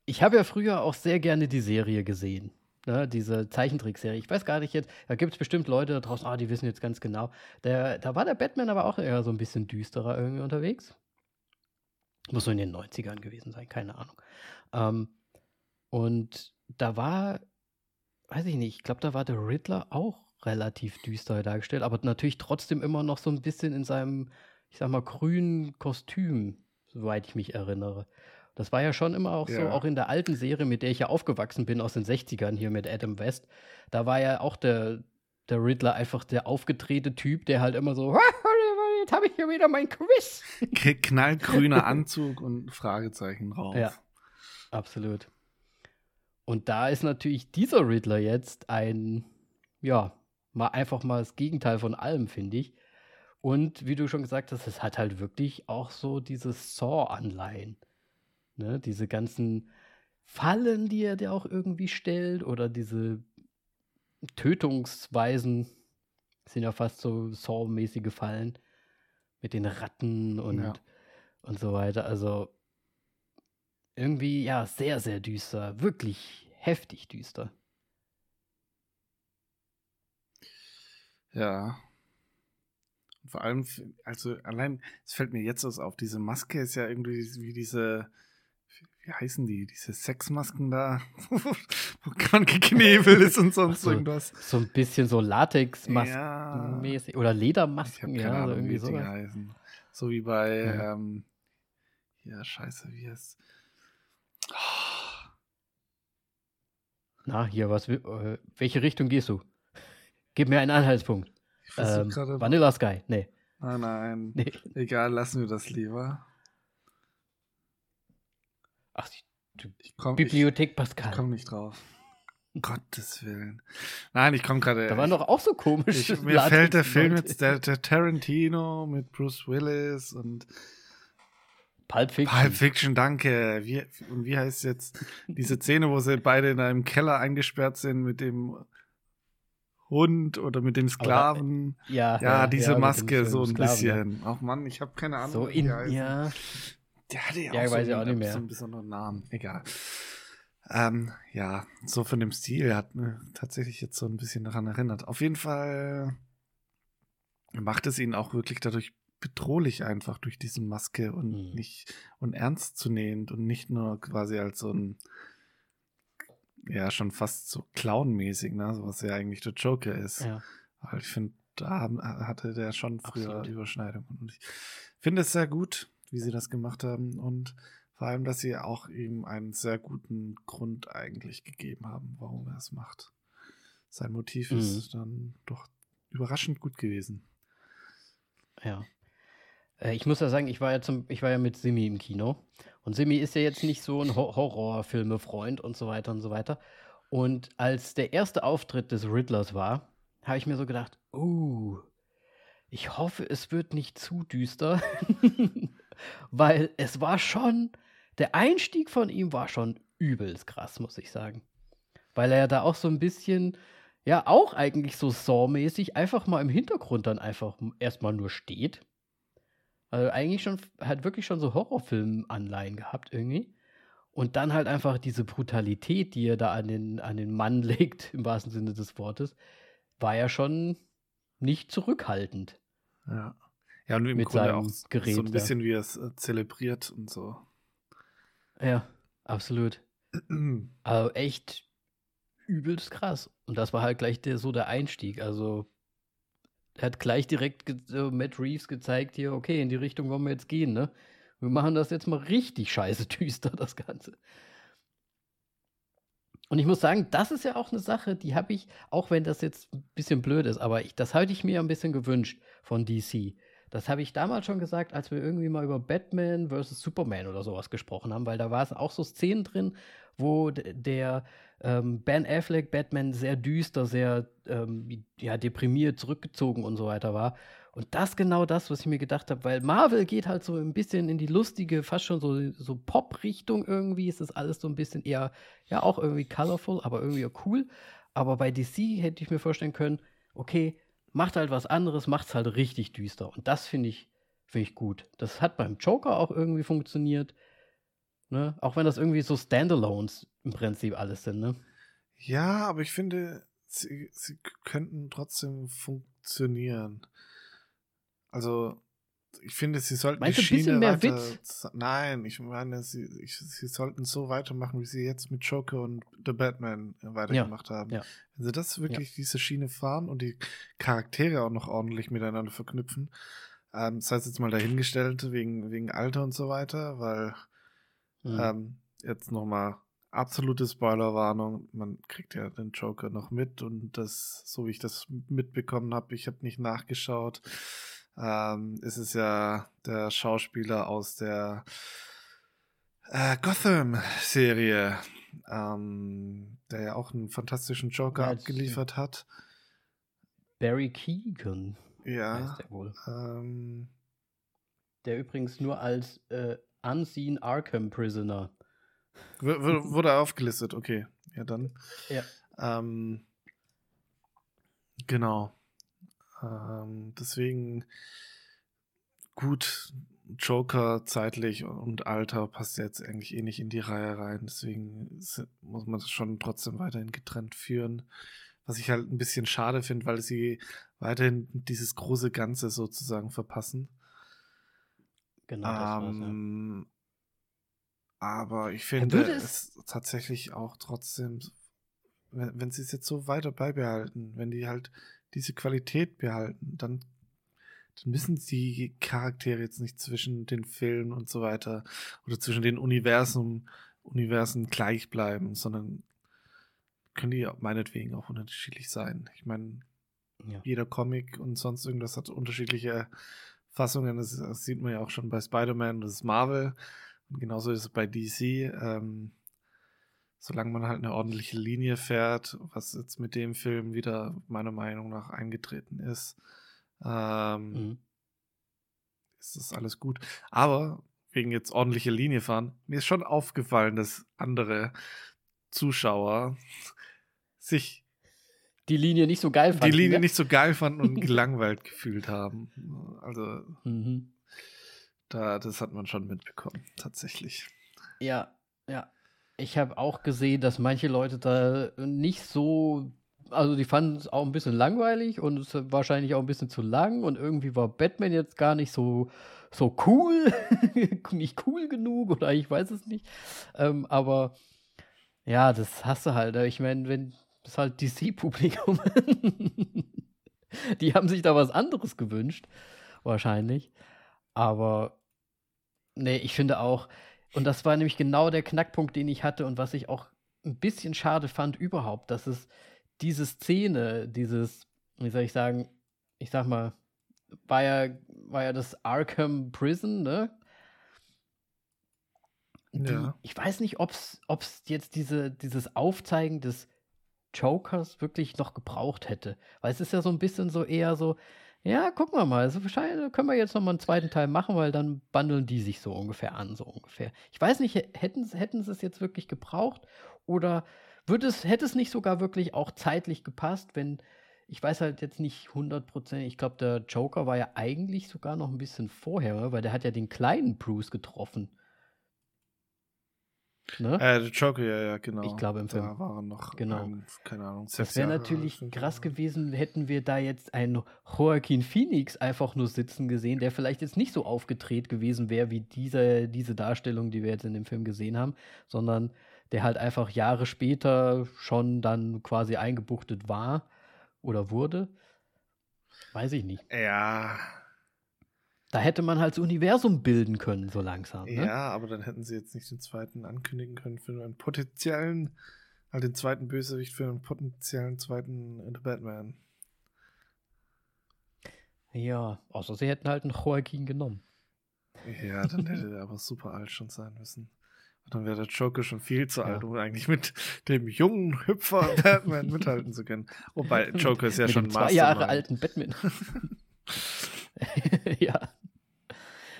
ich habe ja früher auch sehr gerne die Serie gesehen. Ne, diese Zeichentrickserie. Ich weiß gar nicht jetzt, da gibt es bestimmt Leute da draußen, ah, die wissen jetzt ganz genau. Der, da war der Batman aber auch eher so ein bisschen düsterer irgendwie unterwegs. Muss so in den 90ern gewesen sein, keine Ahnung. Ähm, und da war, weiß ich nicht, ich glaube, da war der Riddler auch relativ düster dargestellt, aber natürlich trotzdem immer noch so ein bisschen in seinem, ich sag mal, grünen Kostüm soweit ich mich erinnere. Das war ja schon immer auch ja. so, auch in der alten Serie, mit der ich ja aufgewachsen bin aus den 60ern hier mit Adam West. Da war ja auch der, der Riddler einfach der aufgedrehte Typ, der halt immer so, [LAUGHS] jetzt habe ich hier wieder mein Quiz. Knallgrüner [LAUGHS] Anzug und Fragezeichen drauf. Ja, absolut. Und da ist natürlich dieser Riddler jetzt ein, ja, mal einfach mal das Gegenteil von allem, finde ich. Und wie du schon gesagt hast, es hat halt wirklich auch so diese Saw-Anleihen. Ne? Diese ganzen Fallen, die er dir auch irgendwie stellt, oder diese Tötungsweisen sind ja fast so Saw-mäßige Fallen mit den Ratten und, ja. und so weiter. Also irgendwie, ja, sehr, sehr düster. Wirklich heftig düster. Ja, vor allem, also allein, es fällt mir jetzt was auf, diese Maske ist ja irgendwie wie diese, wie heißen die, diese Sexmasken da, [LAUGHS] wo man geknebelt ist und sonst so, irgendwas. So ein bisschen so Latexmasken mäßig oder Ledermasken, ja, Ahnung, so irgendwie wie die sowas. heißen. So wie bei, Ja. ähm, ja, scheiße, wie heißt Na, hier, was, äh, welche Richtung gehst du? Gib mir einen Anhaltspunkt. Ich Ähm. Vanilla Sky, nee. Nein, nein. [LAUGHS] nee. Egal, lassen wir das lieber. Ach, die Ich komme ich, Bibliothek ich Pascal. komm nicht drauf. Gottes Willen. Nein, ich komme gerade. da waren doch auch so komisch. ich, mir fällt der Film jetzt, der, der Tarantino mit Bruce Willis und Pulp Fiction. Pulp Fiction, danke. Wie, und wie heißt jetzt diese Szene, wo sie beide in einem Keller eingesperrt sind mit dem Hund oder mit dem Sklaven? Ja, ja, diese dem Maske so ein Sklaven, ja. bisschen. Ach Mann, ich habe keine Ahnung. So in, ja. Der hatte ja, Ja, auch so, ja auch einen, nicht mehr. so einen besonderen Namen. Egal. Ähm, ja, so von dem Stil hat mir tatsächlich jetzt so ein bisschen daran erinnert. Auf jeden Fall macht es ihn auch wirklich dadurch bedrohlich einfach durch diese Maske und Mhm. nicht und ernstzunehmend und nicht nur quasi als so ein ja schon fast so clownmäßig, ne, so was ja eigentlich der Joker ist. ja. Weil ich finde, da hatte der schon früher Absolut. Überschneidungen. Und ich finde es sehr gut, wie sie das gemacht haben. Und vor allem, dass sie auch ihm einen sehr guten Grund eigentlich gegeben haben, warum er es macht. Sein Motiv Mhm. ist dann doch überraschend gut gewesen. Ja. Äh, Ich muss ja sagen, ich war ja, zum, ich war ja mit Simi im Kino. Und Simi ist ja jetzt nicht so ein Ho Horrorfilme-Freund und so weiter und so weiter. Und als der erste Auftritt des Riddlers war, habe ich mir so gedacht, oh, ich hoffe, es wird nicht zu düster. [LAUGHS] Weil es war schon, der Einstieg von ihm war schon übelst krass, muss ich sagen. Weil er da auch so ein bisschen, ja, auch eigentlich so Saw-mäßig einfach mal im Hintergrund dann einfach erstmal nur steht. Also eigentlich schon, hat wirklich schon so Horrorfilm-Anleihen gehabt irgendwie. Und dann halt einfach diese Brutalität, die er da an den, an den Mann [LAUGHS] legt, im wahrsten Sinne des Wortes, war ja schon nicht zurückhaltend. Ja. Ja, und im Mit Grunde auch so Gerät ein da. bisschen, wie er es äh, zelebriert und so. Ja, absolut. [CLEARS THROAT] Also echt übelst krass. Und das war halt gleich der, so der Einstieg. Also er hat gleich direkt so Matt Reeves gezeigt hier, okay, in die Richtung wollen wir jetzt gehen, ne? Wir machen das jetzt mal richtig scheiße [LAUGHS] düster, das Ganze. Und ich muss sagen, das ist ja auch eine Sache, die habe ich, auch wenn das jetzt ein bisschen blöd ist, aber ich, das hatte ich mir ein bisschen gewünscht von DC. Das habe ich damals schon gesagt, als wir irgendwie mal über Batman vs. Superman oder sowas gesprochen haben, weil da war es auch so Szenen drin, wo der ähm, Ben Affleck Batman sehr düster, sehr ähm, ja, deprimiert, zurückgezogen und so weiter war. Und das genau das, was ich mir gedacht habe, weil Marvel geht halt so ein bisschen in die lustige, fast schon so, so Pop-Richtung irgendwie. Es ist alles so ein bisschen eher, ja, auch irgendwie colorful, aber irgendwie auch cool. Aber bei DC hätte ich mir vorstellen können, okay, macht halt was anderes, macht's halt richtig düster. Und das finde ich, finde ich gut. Das hat beim Joker auch irgendwie funktioniert. Ne? Auch wenn das irgendwie so Standalones im Prinzip alles sind, ne? Ja, aber ich finde, sie, sie könnten trotzdem funktionieren. Also, ich finde, sie sollten Meinst die du ein bisschen Schiene mehr weiter. Witz? Nein, ich meine, sie, ich, sie sollten so weitermachen, wie sie jetzt mit Joker und The Batman weitergemacht haben. ja. Wenn sie das wirklich diese Schiene fahren und die Charaktere auch noch ordentlich miteinander verknüpfen, ähm, das heißt jetzt mal dahingestellt wegen, wegen Alter und so weiter, weil Mhm. ähm, jetzt nochmal absolute Spoilerwarnung. Man kriegt ja den Joker noch mit und das, so wie ich das mitbekommen habe, ich habe nicht nachgeschaut, ähm, ist es ja der Schauspieler aus der äh, Gotham-Serie, ähm, der ja auch einen fantastischen Joker Ja, abgeliefert hat. Barry Keegan Ja. der wohl. Ähm, Der übrigens nur als äh, Unseen Arkham Prisoner. wurde aufgelistet, okay. Ja, dann. Ja. Ähm, genau. Ähm, deswegen gut, Joker zeitlich und Alter passt jetzt eigentlich eh nicht in die Reihe rein. Deswegen muss man das schon trotzdem weiterhin getrennt führen. Was ich halt ein bisschen schade finde, weil sie weiterhin dieses große Ganze sozusagen verpassen. Genau, das ähm, ja. Aber ich finde es tatsächlich auch trotzdem, wenn, wenn sie es jetzt so weiter beibehalten, wenn die halt diese Qualität behalten, dann, dann müssen die Charaktere jetzt nicht zwischen den Filmen und so weiter oder zwischen den Universen, Universen gleich bleiben, sondern können die meinetwegen auch unterschiedlich sein. Ich meine, ja. jeder Comic und sonst irgendwas hat unterschiedliche Fassungen. Das, das sieht man ja auch schon bei Spider-Man, das ist Marvel. Und genauso ist es bei DC. Ähm, solange man halt eine ordentliche Linie fährt, was jetzt mit dem Film wieder meiner Meinung nach eingetreten ist, ähm, mhm. ist das alles gut. Aber wegen jetzt ordentliche Linie fahren, mir ist schon aufgefallen, dass andere Zuschauer [LAUGHS] sich die Linie nicht so geil fanden. Die Linie ja? nicht so geil fanden und [LAUGHS] gelangweilt gefühlt haben. Also, mhm. da, das hat man schon mitbekommen, tatsächlich. Ja, ja. Ich habe auch gesehen, dass manche Leute da nicht so, also die fanden es auch ein bisschen langweilig und es wahrscheinlich auch ein bisschen zu lang und irgendwie war Batman jetzt gar nicht so, so cool, [LAUGHS] nicht cool genug oder ich weiß es nicht. Ähm, aber ja, das hast du halt. Ich meine, wenn das halt DC-Publikum. [LAUGHS] die haben sich da was anderes gewünscht, wahrscheinlich. Aber nee, ich finde auch, und das war nämlich genau der Knackpunkt, den ich hatte und was ich auch ein bisschen schade fand überhaupt, dass es diese Szene, dieses, wie soll ich sagen, ich sag mal, war ja, war ja das Arkham Prison, ne? Die, ja. Ich weiß nicht, ob es jetzt diese, dieses Aufzeigen des Jokers wirklich noch gebraucht hätte. Weil es ist ja so ein bisschen so eher so, ja, gucken wir mal. Also wahrscheinlich können wir jetzt noch mal einen zweiten Teil machen, weil dann bundeln die sich so ungefähr an, so ungefähr. Ich weiß nicht, hätten, hätten sie es jetzt wirklich gebraucht oder würde es, hätte es nicht sogar wirklich auch zeitlich gepasst, wenn, ich weiß halt jetzt nicht 100%, ich glaube, der Joker war ja eigentlich sogar noch ein bisschen vorher, weil der hat ja den kleinen Bruce getroffen. Ne? Äh, der Joker, ja, ja, genau. Ich glaube im Film. Da waren noch, genau. Ein, keine Ahnung, Das wäre natürlich krass gewesen, hätten wir da jetzt einen Joaquin Phoenix einfach nur sitzen gesehen, der vielleicht jetzt nicht so aufgedreht gewesen wäre wie diese, diese Darstellung, die wir jetzt in dem Film gesehen haben, sondern der halt einfach Jahre später schon dann quasi eingebuchtet war oder wurde. Weiß ich nicht. Ja, da hätte man halt das Universum bilden können, so langsam. Ne? Ja, aber dann hätten sie jetzt nicht den zweiten ankündigen können für einen potenziellen, halt den zweiten Bösewicht für einen potenziellen zweiten The Batman. Ja, außer sie hätten halt einen Joaquin genommen. Ja, dann hätte der aber super alt schon sein müssen. Und dann wäre der Joker schon viel zu ja. alt, um eigentlich mit dem jungen Hüpfer Batman mithalten zu können. Wobei Joker ist ja mit schon dem zwei Jahre alten Batman. [LAUGHS] [LAUGHS] ja.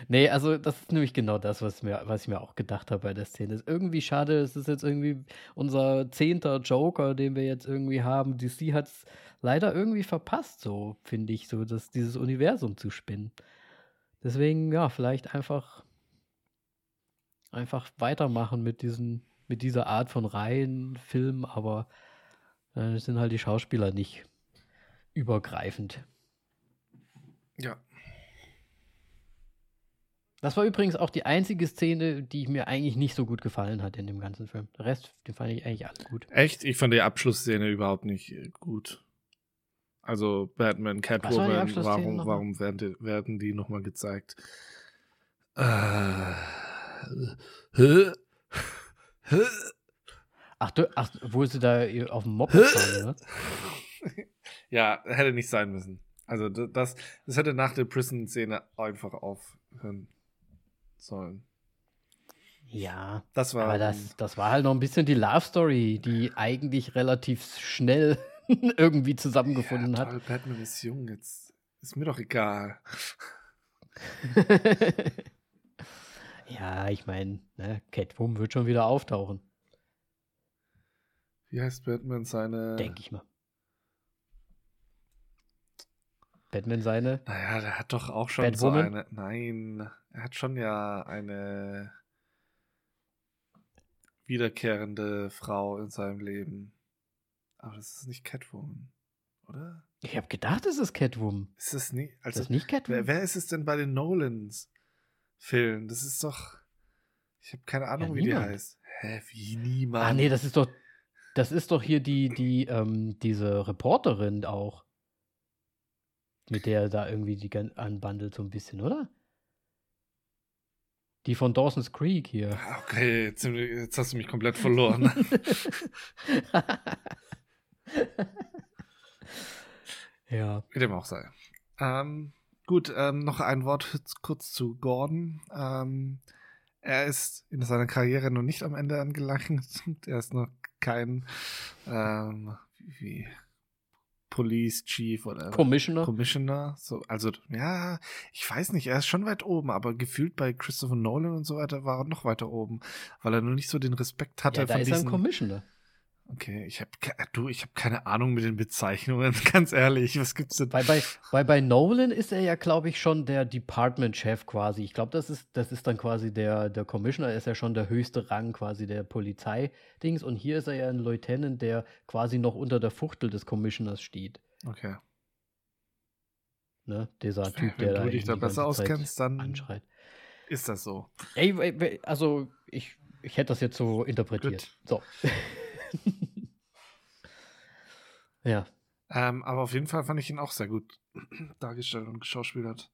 Nee, also das ist nämlich genau das, was, mir, was ich mir auch gedacht habe bei der Szene. Ist irgendwie schade, es ist jetzt irgendwie unser zehnter Joker, den wir jetzt irgendwie haben. DC hat es leider irgendwie verpasst, so finde ich, so dass dieses Universum zu spinnen. Deswegen, ja, vielleicht einfach, einfach weitermachen mit diesen, mit dieser Art von Reihen, Filmen, aber dann sind halt die Schauspieler nicht übergreifend. Ja, das war übrigens auch die einzige Szene, die mir eigentlich nicht so gut gefallen hat in dem ganzen Film. Der Rest, den fand ich eigentlich alles gut. Echt? Ich fand die Abschlussszene überhaupt nicht äh, gut. Also Batman, Catwoman, warum, warum werden die, werden die nochmal gezeigt? Äh, ach, du, ach, wo sie da auf dem Mob fahren, ne? [LAUGHS] Ja, hätte nicht sein müssen. Also das, das hätte nach der Prison-Szene einfach aufhören sollen. Ja, das war, aber das, das war halt noch ein bisschen die Love Story, die eigentlich relativ schnell [LAUGHS] irgendwie zusammengefunden ja, toll, hat. Batman ist jung, jetzt ist mir doch egal. [LAUGHS] ja, ich meine, ne, Catwoman wird schon wieder auftauchen. Wie heißt Batman seine. Denke ich mal. Batman seine. Naja, der hat doch auch schon Batwoman? so eine. Nein, er hat schon ja eine wiederkehrende Frau in seinem Leben. Aber das ist nicht Catwoman, oder? Ich habe gedacht, es ist Catwoman. Ist das nicht? Also, ist das nicht Catwoman? wer, wer ist es denn bei den Nolans Filmen? Das ist doch. Ich habe keine Ahnung, Ja, wie die niemand. heißt. Hä, wie niemand? Ah, nee, das ist doch. Das ist doch hier die, die, ähm, diese Reporterin auch. Mit der er da irgendwie die anbandelt, so ein bisschen, oder? Die von Dawson's Creek hier. Ah, Okay, jetzt, jetzt hast du mich komplett verloren. [LAUGHS] ja. Wie dem auch sei. Ähm, gut, ähm, noch ein Wort kurz zu Gordon. Ähm, er ist in seiner Karriere noch nicht am Ende angelangt. [LAUGHS] Er ist noch kein ähm, wie, Police Chief oder Commissioner. Commissioner. So, also, ja, ich weiß nicht, er ist schon weit oben, aber gefühlt bei Christopher Nolan und so weiter war er noch weiter oben, weil er nur nicht so den Respekt hatte ja, da von ist er ein diesen. Commissioner. Okay, ich habe du, ich habe keine Ahnung mit den Bezeichnungen, [LAUGHS] ganz ehrlich. Was gibt's denn? Bei, bei, bei, bei Nolan ist er ja, glaube ich, schon der Department-Chef quasi. Ich glaube, das ist, das ist dann quasi der, der Commissioner, ist ja schon der höchste Rang quasi der Polizei-Dings. Und hier ist er ja ein Lieutenant, der quasi noch unter der Fuchtel des Commissioners steht. Okay. Ne? Dieser Typ, Wenn der du da dich da besser auskennst, dann anschreit. ist das so. Ey, also ich, ich hätte das jetzt so interpretiert. So. [LAUGHS] [LAUGHS] ja. Ähm, aber auf jeden Fall fand ich ihn auch sehr gut [CLEARS THROAT] dargestellt und geschauspielert.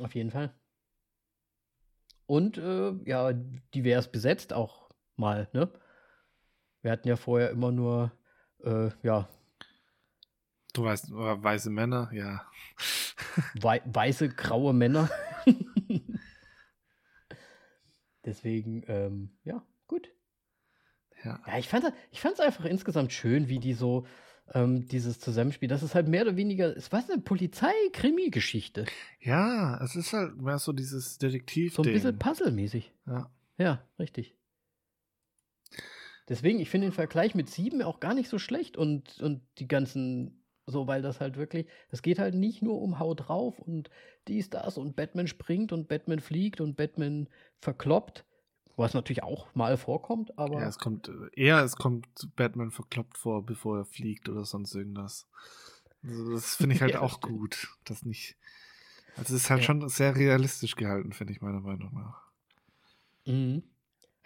Auf jeden Fall. Und äh, ja, divers besetzt auch mal, ne? Wir hatten ja vorher immer nur, äh, ja, Du weißt, oder weiße Männer, ja. [LAUGHS] wei weiße, graue Männer. [LAUGHS] Deswegen, ähm, ja, gut. Ja. Ja, ich fand ich fand's einfach insgesamt schön, wie die so ähm, dieses Zusammenspiel, das ist halt mehr oder weniger, es war eine Polizei-Krimi-Geschichte. Ja, es ist halt mehr so dieses Detektiv. So ein bisschen puzzlemäßig. Ja. Ja, richtig. Deswegen, ich finde den Vergleich mit sieben auch gar nicht so schlecht und, und die ganzen, so, weil das halt wirklich, es geht halt nicht nur um Haut drauf und dies, das und Batman springt und Batman fliegt und Batman verkloppt, was natürlich auch mal vorkommt, aber ja, es kommt äh, eher, es kommt Batman verkloppt vor, bevor er fliegt oder sonst irgendwas. Also das finde ich [LAUGHS] halt Ja, auch gut, das nicht. Also es ist halt Ja. schon sehr realistisch gehalten, finde ich meiner Meinung nach. Mhm.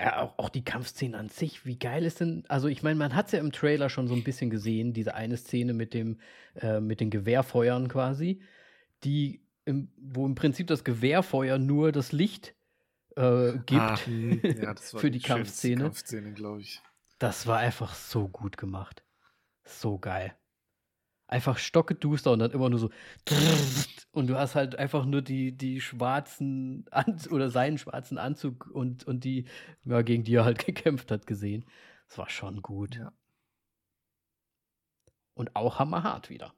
Ja, auch, auch die Kampfszene an sich, wie geil ist denn, also ich meine, man hat es ja im Trailer schon so ein bisschen gesehen, diese eine Szene mit dem, äh, mit den Gewehrfeuern quasi, die, im, wo im Prinzip das Gewehrfeuer nur das Licht äh, gibt. Ah, ja, [LAUGHS] Für die schönste Kampfszene. Kampfszene, glaube ich. Das war einfach so gut gemacht. So geil. Einfach stockeduster und dann immer nur so. [LAUGHS] Und du hast halt einfach nur die, die schwarzen An oder seinen schwarzen Anzug und, und die, ja, gegen die er halt [LAUGHS] gekämpft hat, gesehen. Das war schon gut. Ja. Und auch hammerhart wieder.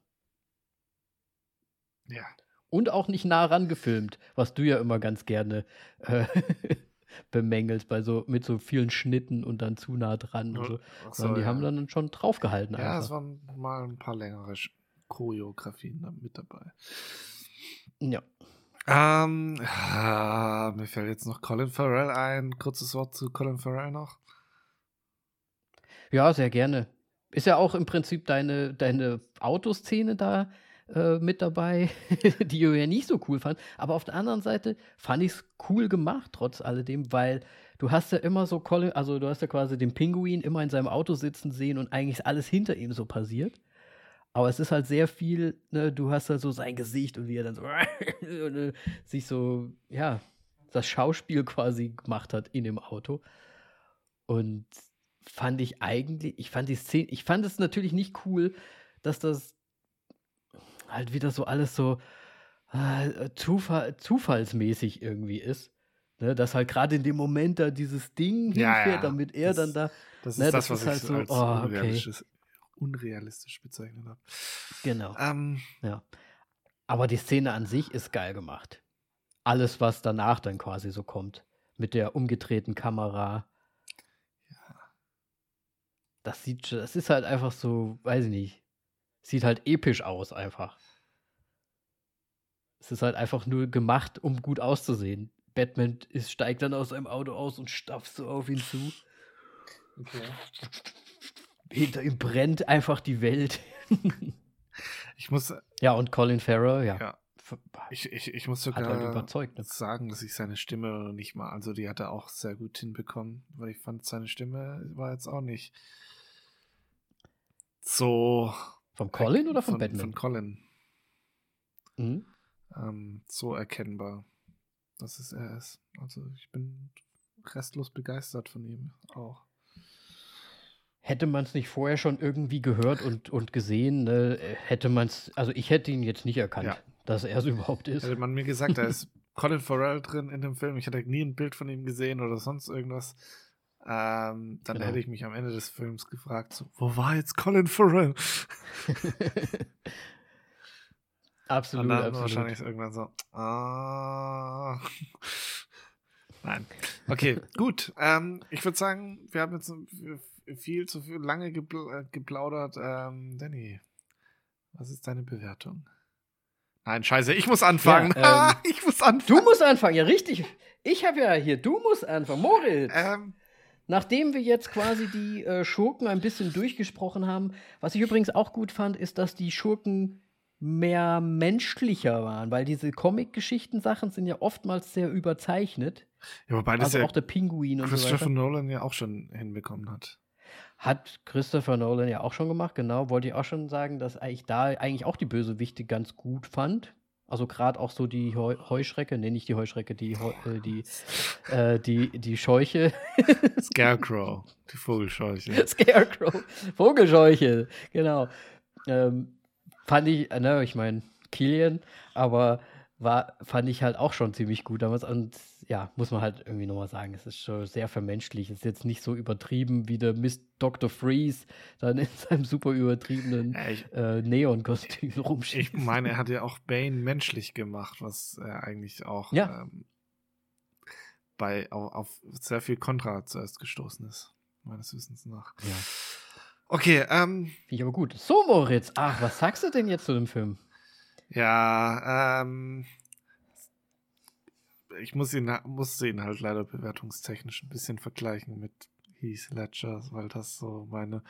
Ja. Und auch nicht nah ran gefilmt, was du ja immer ganz gerne äh, [LAUGHS] bemängelst, bei so, mit so vielen Schnitten und dann zu nah dran und so. Sondern die ja. haben dann schon draufgehalten Ja, einfach. es waren mal ein paar längere Choreografien mit dabei. ja. Ähm, ah, mir fällt jetzt noch Colin Farrell ein. Kurzes Wort zu Colin Farrell noch. Ja, sehr gerne. Ist ja auch im Prinzip deine, deine Autoszene da äh, mit dabei, [LAUGHS] die du ja nicht so cool fand. Aber auf der anderen Seite fand ich es cool gemacht, trotz alledem, weil du hast ja immer so Colin, also du hast ja quasi den Pinguin immer in seinem Auto sitzen sehen und eigentlich ist alles hinter ihm so passiert. Aber es ist halt sehr viel, ne, du hast halt so sein Gesicht und wie er dann so [LAUGHS] äh, sich so, ja, das Schauspiel quasi gemacht hat in dem Auto. Und fand ich eigentlich, ich fand die Szene, ich fand es natürlich nicht cool, dass das halt wieder so alles so äh, Zufall, zufallsmäßig irgendwie ist. Ne, dass halt gerade in dem Moment da dieses Ding Ja, hinfährt, ja. damit er Das- dann da, Das ist Ne, das, das was ist ich halt so, als oh, okay. unrealistisch, unrealistisch bezeichnet habe. genau. Ähm, Ja. Aber die Szene an sich ist geil gemacht. Alles, was danach dann quasi so kommt. Mit der umgedrehten Kamera. Das sieht, das ist halt einfach so, weiß ich nicht. Sieht halt episch aus, einfach. Es ist halt einfach nur gemacht, um gut auszusehen. Batman ist, steigt dann aus seinem Auto aus und stapft so auf ihn zu. okay. hinter ihm brennt einfach die Welt. [LAUGHS] ich muss. Ja, und Colin Farrell, ja. ja. Ich, ich, ich muss sogar halt überzeugt, ne? sagen, dass ich seine Stimme nicht mal, also die hat er auch sehr gut hinbekommen, weil ich fand, seine Stimme war jetzt auch nicht so. Vom Colin oder vom von, Batman? Von Colin. Mhm. Ähm, so erkennbar, dass es er ist. Also ich bin restlos begeistert von ihm auch. Hätte man es nicht vorher schon irgendwie gehört und, und gesehen, ne, hätte man es, also ich hätte ihn jetzt nicht erkannt, ja. dass er es überhaupt ist. Hätte man mir gesagt, da [LAUGHS] ist Colin Farrell drin in dem Film, ich hätte nie ein Bild von ihm gesehen oder sonst irgendwas, ähm, dann genau. hätte ich mich am Ende des Films gefragt, so, wo war jetzt Colin Farrell? [LAUGHS] absolut, und dann absolut. wahrscheinlich irgendwann so, ah. Nein. Okay, [LAUGHS] gut. Ähm, ich würde sagen, wir haben jetzt viel zu viel, lange äh, geplaudert. Ähm, Danny, was ist deine Bewertung? Nein, scheiße, ich muss anfangen. Ja, ähm, [LAUGHS] ich muss anfangen. Du musst anfangen, ja, richtig. Ich habe ja hier, du musst anfangen. Moritz. Ähm, Nachdem wir jetzt quasi die äh, Schurken ein bisschen durchgesprochen haben, was ich übrigens auch gut fand, ist, dass die Schurken mehr menschlicher waren, weil diese Comic-Geschichten-Sachen sind ja oftmals sehr überzeichnet. Ja, wobei das also ja auch der Pinguin und Christopher so Nolan ja auch schon hinbekommen hat. Hat Christopher Nolan ja auch schon gemacht, genau. Wollte ich auch schon sagen, dass ich da eigentlich auch die Bösewichte ganz gut fand. Also gerade auch so die Heu Heuschrecke, nee, nicht die Heuschrecke, die Heu äh, die, äh, die, die Scheuche. [LAUGHS] Scarecrow, die Vogelscheuche. [LAUGHS] Scarecrow, Vogelscheuche, genau. Ähm, fand ich, ne, ich meine, Killian, aber war, fand ich halt auch schon ziemlich gut damals. Und ja, muss man halt irgendwie nochmal sagen, es ist schon sehr vermenschlich. Es ist jetzt nicht so übertrieben wie der Mist Dr. Freeze dann in [LAUGHS] seinem super übertriebenen äh, Neon-Kostüm [LAUGHS] rumschießt. Ich meine, er hat ja auch Bane menschlich gemacht, was er eigentlich auch ja. ähm, bei, auf, auf, sehr viel Kontra zuerst gestoßen ist, meines Wissens nach. Ja. Okay, ähm. Finde ich aber gut. So, Moritz, ach, was sagst du denn jetzt zu dem Film? Ja, ähm, ich muss ihn, musste ihn halt leider bewertungstechnisch ein bisschen vergleichen mit Heath Ledger, weil das so meine,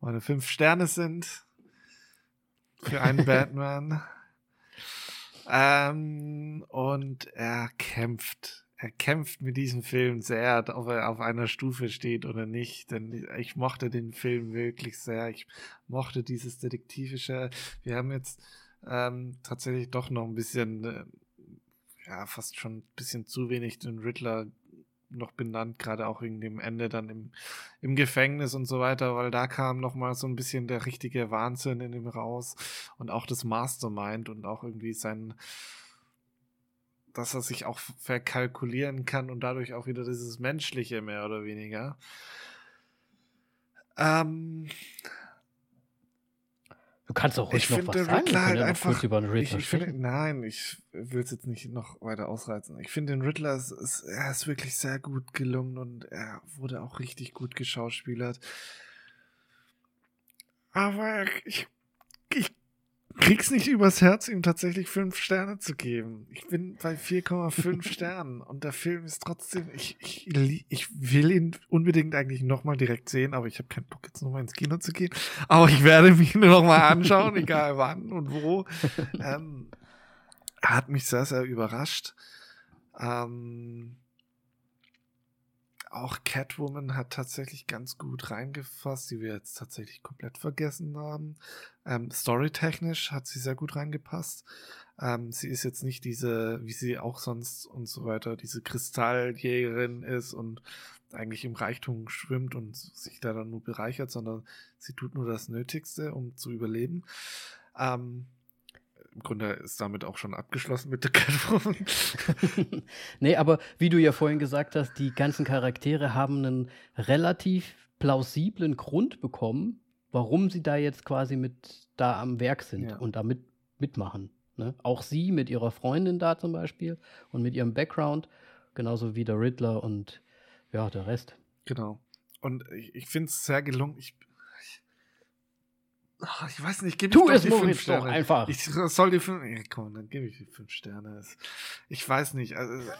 meine fünf Sterne sind für einen [LAUGHS] Batman. Ähm, und er kämpft. Er kämpft mit diesem Film sehr, ob er auf einer Stufe steht oder nicht. Denn ich mochte den Film wirklich sehr. Ich mochte dieses Detektivische. Wir haben jetzt ähm, tatsächlich doch noch ein bisschen, äh, ja, fast schon ein bisschen zu wenig den Riddler noch benannt, gerade auch wegen dem Ende dann im, im Gefängnis und so weiter, weil da kam noch mal so ein bisschen der richtige Wahnsinn in ihm raus und auch das Mastermind und auch irgendwie sein, dass er sich auch verkalkulieren kann und dadurch auch wieder dieses Menschliche mehr oder weniger. Ähm, Du kannst auch ruhig ich noch was sagen. Halt einfach, über den Riddler ich, ich finde, nein, ich will es jetzt nicht noch weiter ausreizen. Ich finde den Riddler, ist, ist, er ist wirklich sehr gut gelungen und er wurde auch richtig gut geschauspielert. Aber ich, ich krieg's nicht übers Herz, ihm tatsächlich fünf Sterne zu geben. Ich bin bei 4,5 [LAUGHS] Sternen und der Film ist trotzdem, ich, ich, ich will ihn unbedingt eigentlich nochmal direkt sehen, aber ich habe keinen Bock jetzt nochmal ins Kino zu gehen. Aber ich werde mich nur nochmal anschauen, egal wann und wo. [LAUGHS] Ähm, er hat mich sehr, sehr überrascht. Ähm, auch Catwoman hat tatsächlich ganz gut reingefasst, die wir jetzt tatsächlich komplett vergessen haben. Ähm, Storytechnisch hat sie sehr gut reingepasst. Ähm, sie ist jetzt nicht diese, wie sie auch sonst und so weiter, diese Kristalljägerin ist und eigentlich im Reichtum schwimmt und sich da dann nur bereichert, sondern sie tut nur das Nötigste, um zu überleben. Ähm, im Grunde ist damit auch schon abgeschlossen mit der [LAUGHS] Catwoman. [LAUGHS] nee, aber wie du ja vorhin gesagt hast, die ganzen Charaktere haben einen relativ plausiblen Grund bekommen, warum sie da jetzt quasi mit da am Werk sind ja. und damit mitmachen. Ne? Auch sie mit ihrer Freundin da zum Beispiel und mit ihrem Background, genauso wie der Riddler und ja, der Rest. Genau. Und ich, ich finde es sehr gelungen. Ich, Ach, ich weiß nicht, gebe ich tu es die fünf Sterne. einfach. Ich soll die fünf. Ja, komm, dann gebe ich die fünf Sterne. Ich weiß nicht. Also,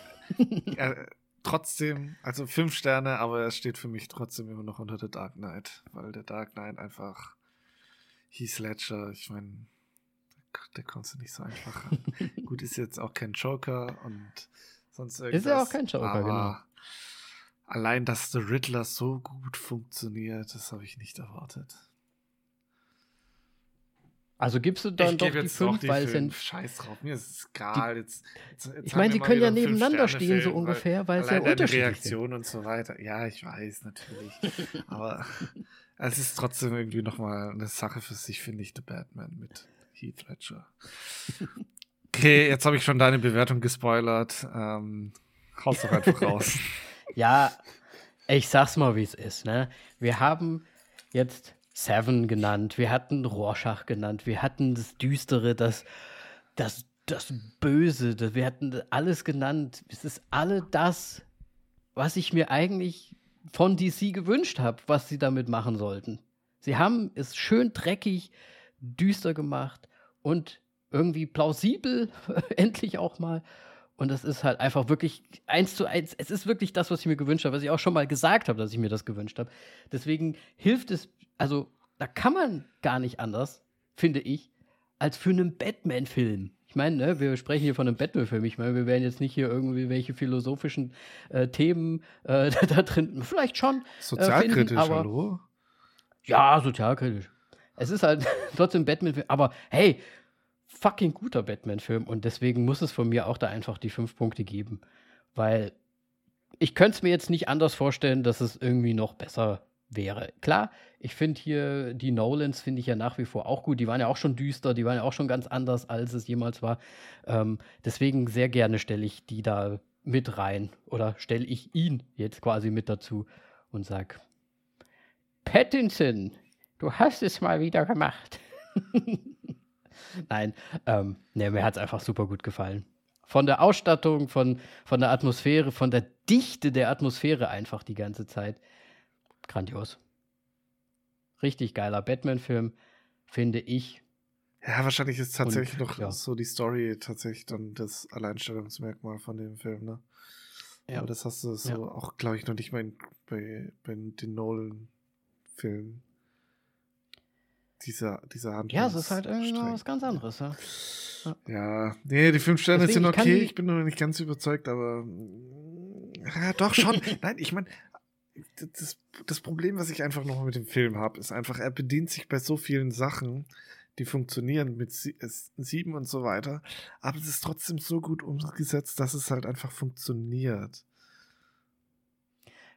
er, [LAUGHS] trotzdem, also fünf Sterne, aber er steht für mich trotzdem immer noch unter The Dark Knight, weil der Dark Knight einfach Heath Ledger, ich meine, der, der konntest du nicht so einfach. [LAUGHS] Gut, ist jetzt auch kein Joker und sonst irgendwas. Ist ja auch kein Joker, genau. Allein, dass The Riddler so gut funktioniert, das habe ich nicht erwartet. Also gibst du dann ich doch die fünf, die weil es fünf. Scheiß drauf, mir ist es egal. Jetzt, jetzt, jetzt Ich meine, mal können ja nebeneinander stehen, so ungefähr, weil es ja unterschiedlich Reaktion und so weiter. Ja, ich weiß, natürlich. [LAUGHS] Aber es ist trotzdem irgendwie nochmal eine Sache für sich, finde ich, The Batman mit Heath Ledger. Okay, jetzt habe ich schon deine Bewertung gespoilert. Ähm, haus doch einfach raus. [LAUGHS] Ja, ich sag's mal, wie es ist. Ne? Wir haben jetzt Seven genannt, wir hatten Rorschach genannt, wir hatten das Düstere, das, das, das Böse, das, wir hatten alles genannt. Es ist alle das, was ich mir eigentlich von DC gewünscht habe, was sie damit machen sollten. Sie haben es schön dreckig, düster gemacht und irgendwie plausibel, [LAUGHS] endlich auch mal. Und das ist halt einfach wirklich eins zu eins. Es ist wirklich das, was ich mir gewünscht habe, was ich auch schon mal gesagt habe, dass ich mir das gewünscht habe. Deswegen hilft es, also da kann man gar nicht anders, finde ich, als für einen Batman-Film. Ich meine, ne, wir sprechen hier von einem Batman-Film. Ich meine, wir werden jetzt nicht hier irgendwie welche philosophischen äh, Themen äh, [LAUGHS] da drin, vielleicht schon. Sozialkritisch, äh, finden, aber, hallo? Ja, sozialkritisch. Es ist halt [LAUGHS] trotzdem ein Batman-Film, aber hey, fucking guter Batman-Film und deswegen muss es von mir auch da einfach die fünf Punkte geben, weil ich könnte es mir jetzt nicht anders vorstellen, dass es irgendwie noch besser wäre. Klar, ich finde hier die Nolans finde ich ja nach wie vor auch gut. Die waren ja auch schon düster, die waren ja auch schon ganz anders, als es jemals war. Ähm, deswegen sehr gerne stelle ich die da mit rein oder stelle ich ihn jetzt quasi mit dazu und sag Pattinson, du hast es mal wieder gemacht. [LAUGHS] Nein, ähm, nee, mir hat es einfach super gut gefallen. Von der Ausstattung, von, von der Atmosphäre, von der Dichte der Atmosphäre einfach die ganze Zeit. Grandios. Richtig geiler Batman-Film, finde ich. Ja, wahrscheinlich ist tatsächlich Und, noch ja. so die Story tatsächlich dann das Alleinstellungsmerkmal von dem Film, ne? Ja. Aber das hast du so Ja. auch, glaube ich, noch nicht mal in, bei, bei den Nolan-Filmen. Dieser, dieser Hand. Ja, es ist halt irgendwie mal was ganz anderes. Ja? Ja, nee, die fünf Sterne Deswegen, sind ich okay. die- Ich bin noch nicht ganz überzeugt, aber mm, ja, doch schon. [LAUGHS] Nein, ich meine, das, das Problem, was ich einfach noch mit dem Film habe, ist einfach, er bedient sich bei so vielen Sachen, die funktionieren mit es- sieben und so weiter, aber es ist trotzdem so gut umgesetzt, dass es halt einfach funktioniert.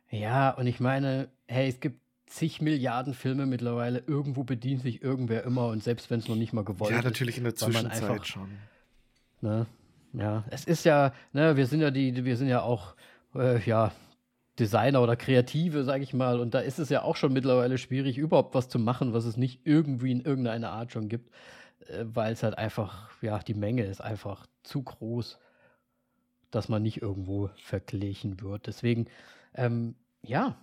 ja, und ich meine, hey, es gibt zig Milliarden Filme mittlerweile. Irgendwo bedient sich irgendwer immer und selbst wenn es noch nicht mal gewollt ja, ist. natürlich in der Zwischenzeit einfach- schon. Ne? Ja, es ist ja, ne, wir sind ja die, wir sind ja auch, äh, ja, Designer oder Kreative, sag ich mal, und da ist es ja auch schon mittlerweile schwierig, überhaupt was zu machen, was es nicht irgendwie in irgendeiner Art schon gibt, äh, weil es halt einfach, ja, die Menge ist einfach zu groß, dass man nicht irgendwo verglichen wird. Deswegen, ähm, ja,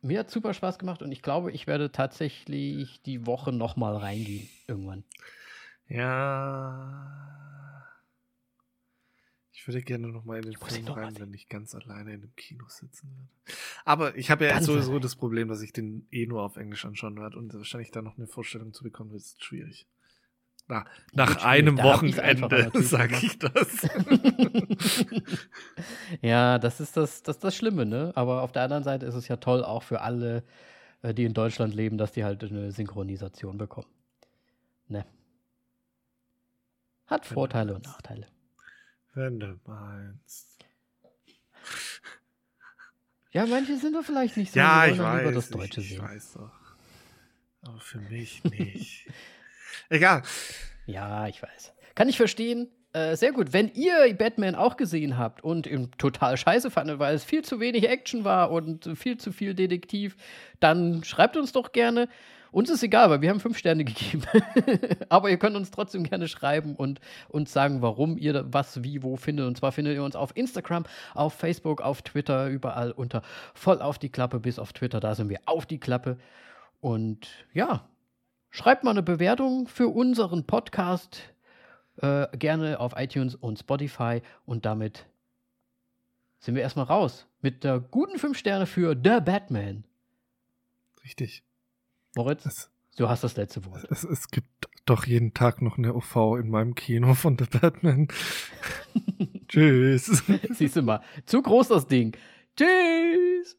mir hat super Spaß gemacht und ich glaube, ich werde tatsächlich die Woche noch mal reingehen irgendwann. Ja. Ich würde gerne noch mal in den Film rein, wenn ich ganz alleine in einem Kino sitzen würde. Aber ich habe ja Ganz sowieso allein. das Problem, dass ich den eh nur auf Englisch anschauen werde und wahrscheinlich da noch eine Vorstellung zu bekommen, wird schwierig. Na, nach schwierig. einem Da Wochenende sage ich das. [LAUGHS] ja, das ist das, das, das Schlimme, ne? Aber auf der anderen Seite ist es ja toll, auch für alle, äh, die in Deutschland leben, dass die halt eine Synchronisation bekommen. Ne? Hat Wenn Vorteile und. Nachteile. Wenn du meinst. [LAUGHS] Ja, manche sind da vielleicht nicht so. Ja, ich weiß. das Deutsche ich, ich sehen. weiß doch. Aber für mich [LAUGHS] nicht. Egal. Ja, ich weiß. Kann ich verstehen. Äh, sehr gut. Wenn ihr Batman auch gesehen habt und ihn total scheiße fandet, weil es viel zu wenig Action war und viel zu viel Detektiv, dann schreibt uns doch gerne. Uns ist egal, weil wir haben fünf Sterne gegeben. [LAUGHS] Aber ihr könnt uns trotzdem gerne schreiben und uns sagen, warum ihr was, wie, wo findet. Und zwar findet ihr uns auf Instagram, auf Facebook, auf Twitter, überall unter voll auf die Klappe, bis auf Twitter, da sind wir auf die Klappe. Und ja, Schreibt mal eine Bewertung für unseren Podcast. Äh, gerne auf iTunes und Spotify. Und damit sind wir erstmal raus. Mit der guten 5 Sterne für The Batman. Richtig. Moritz, Es, du hast das letzte Wort. es, es gibt doch jeden Tag noch eine OV in meinem Kino von The Batman. [LAUGHS] Tschüss. Siehst du mal, zu groß das Ding. Tschüss.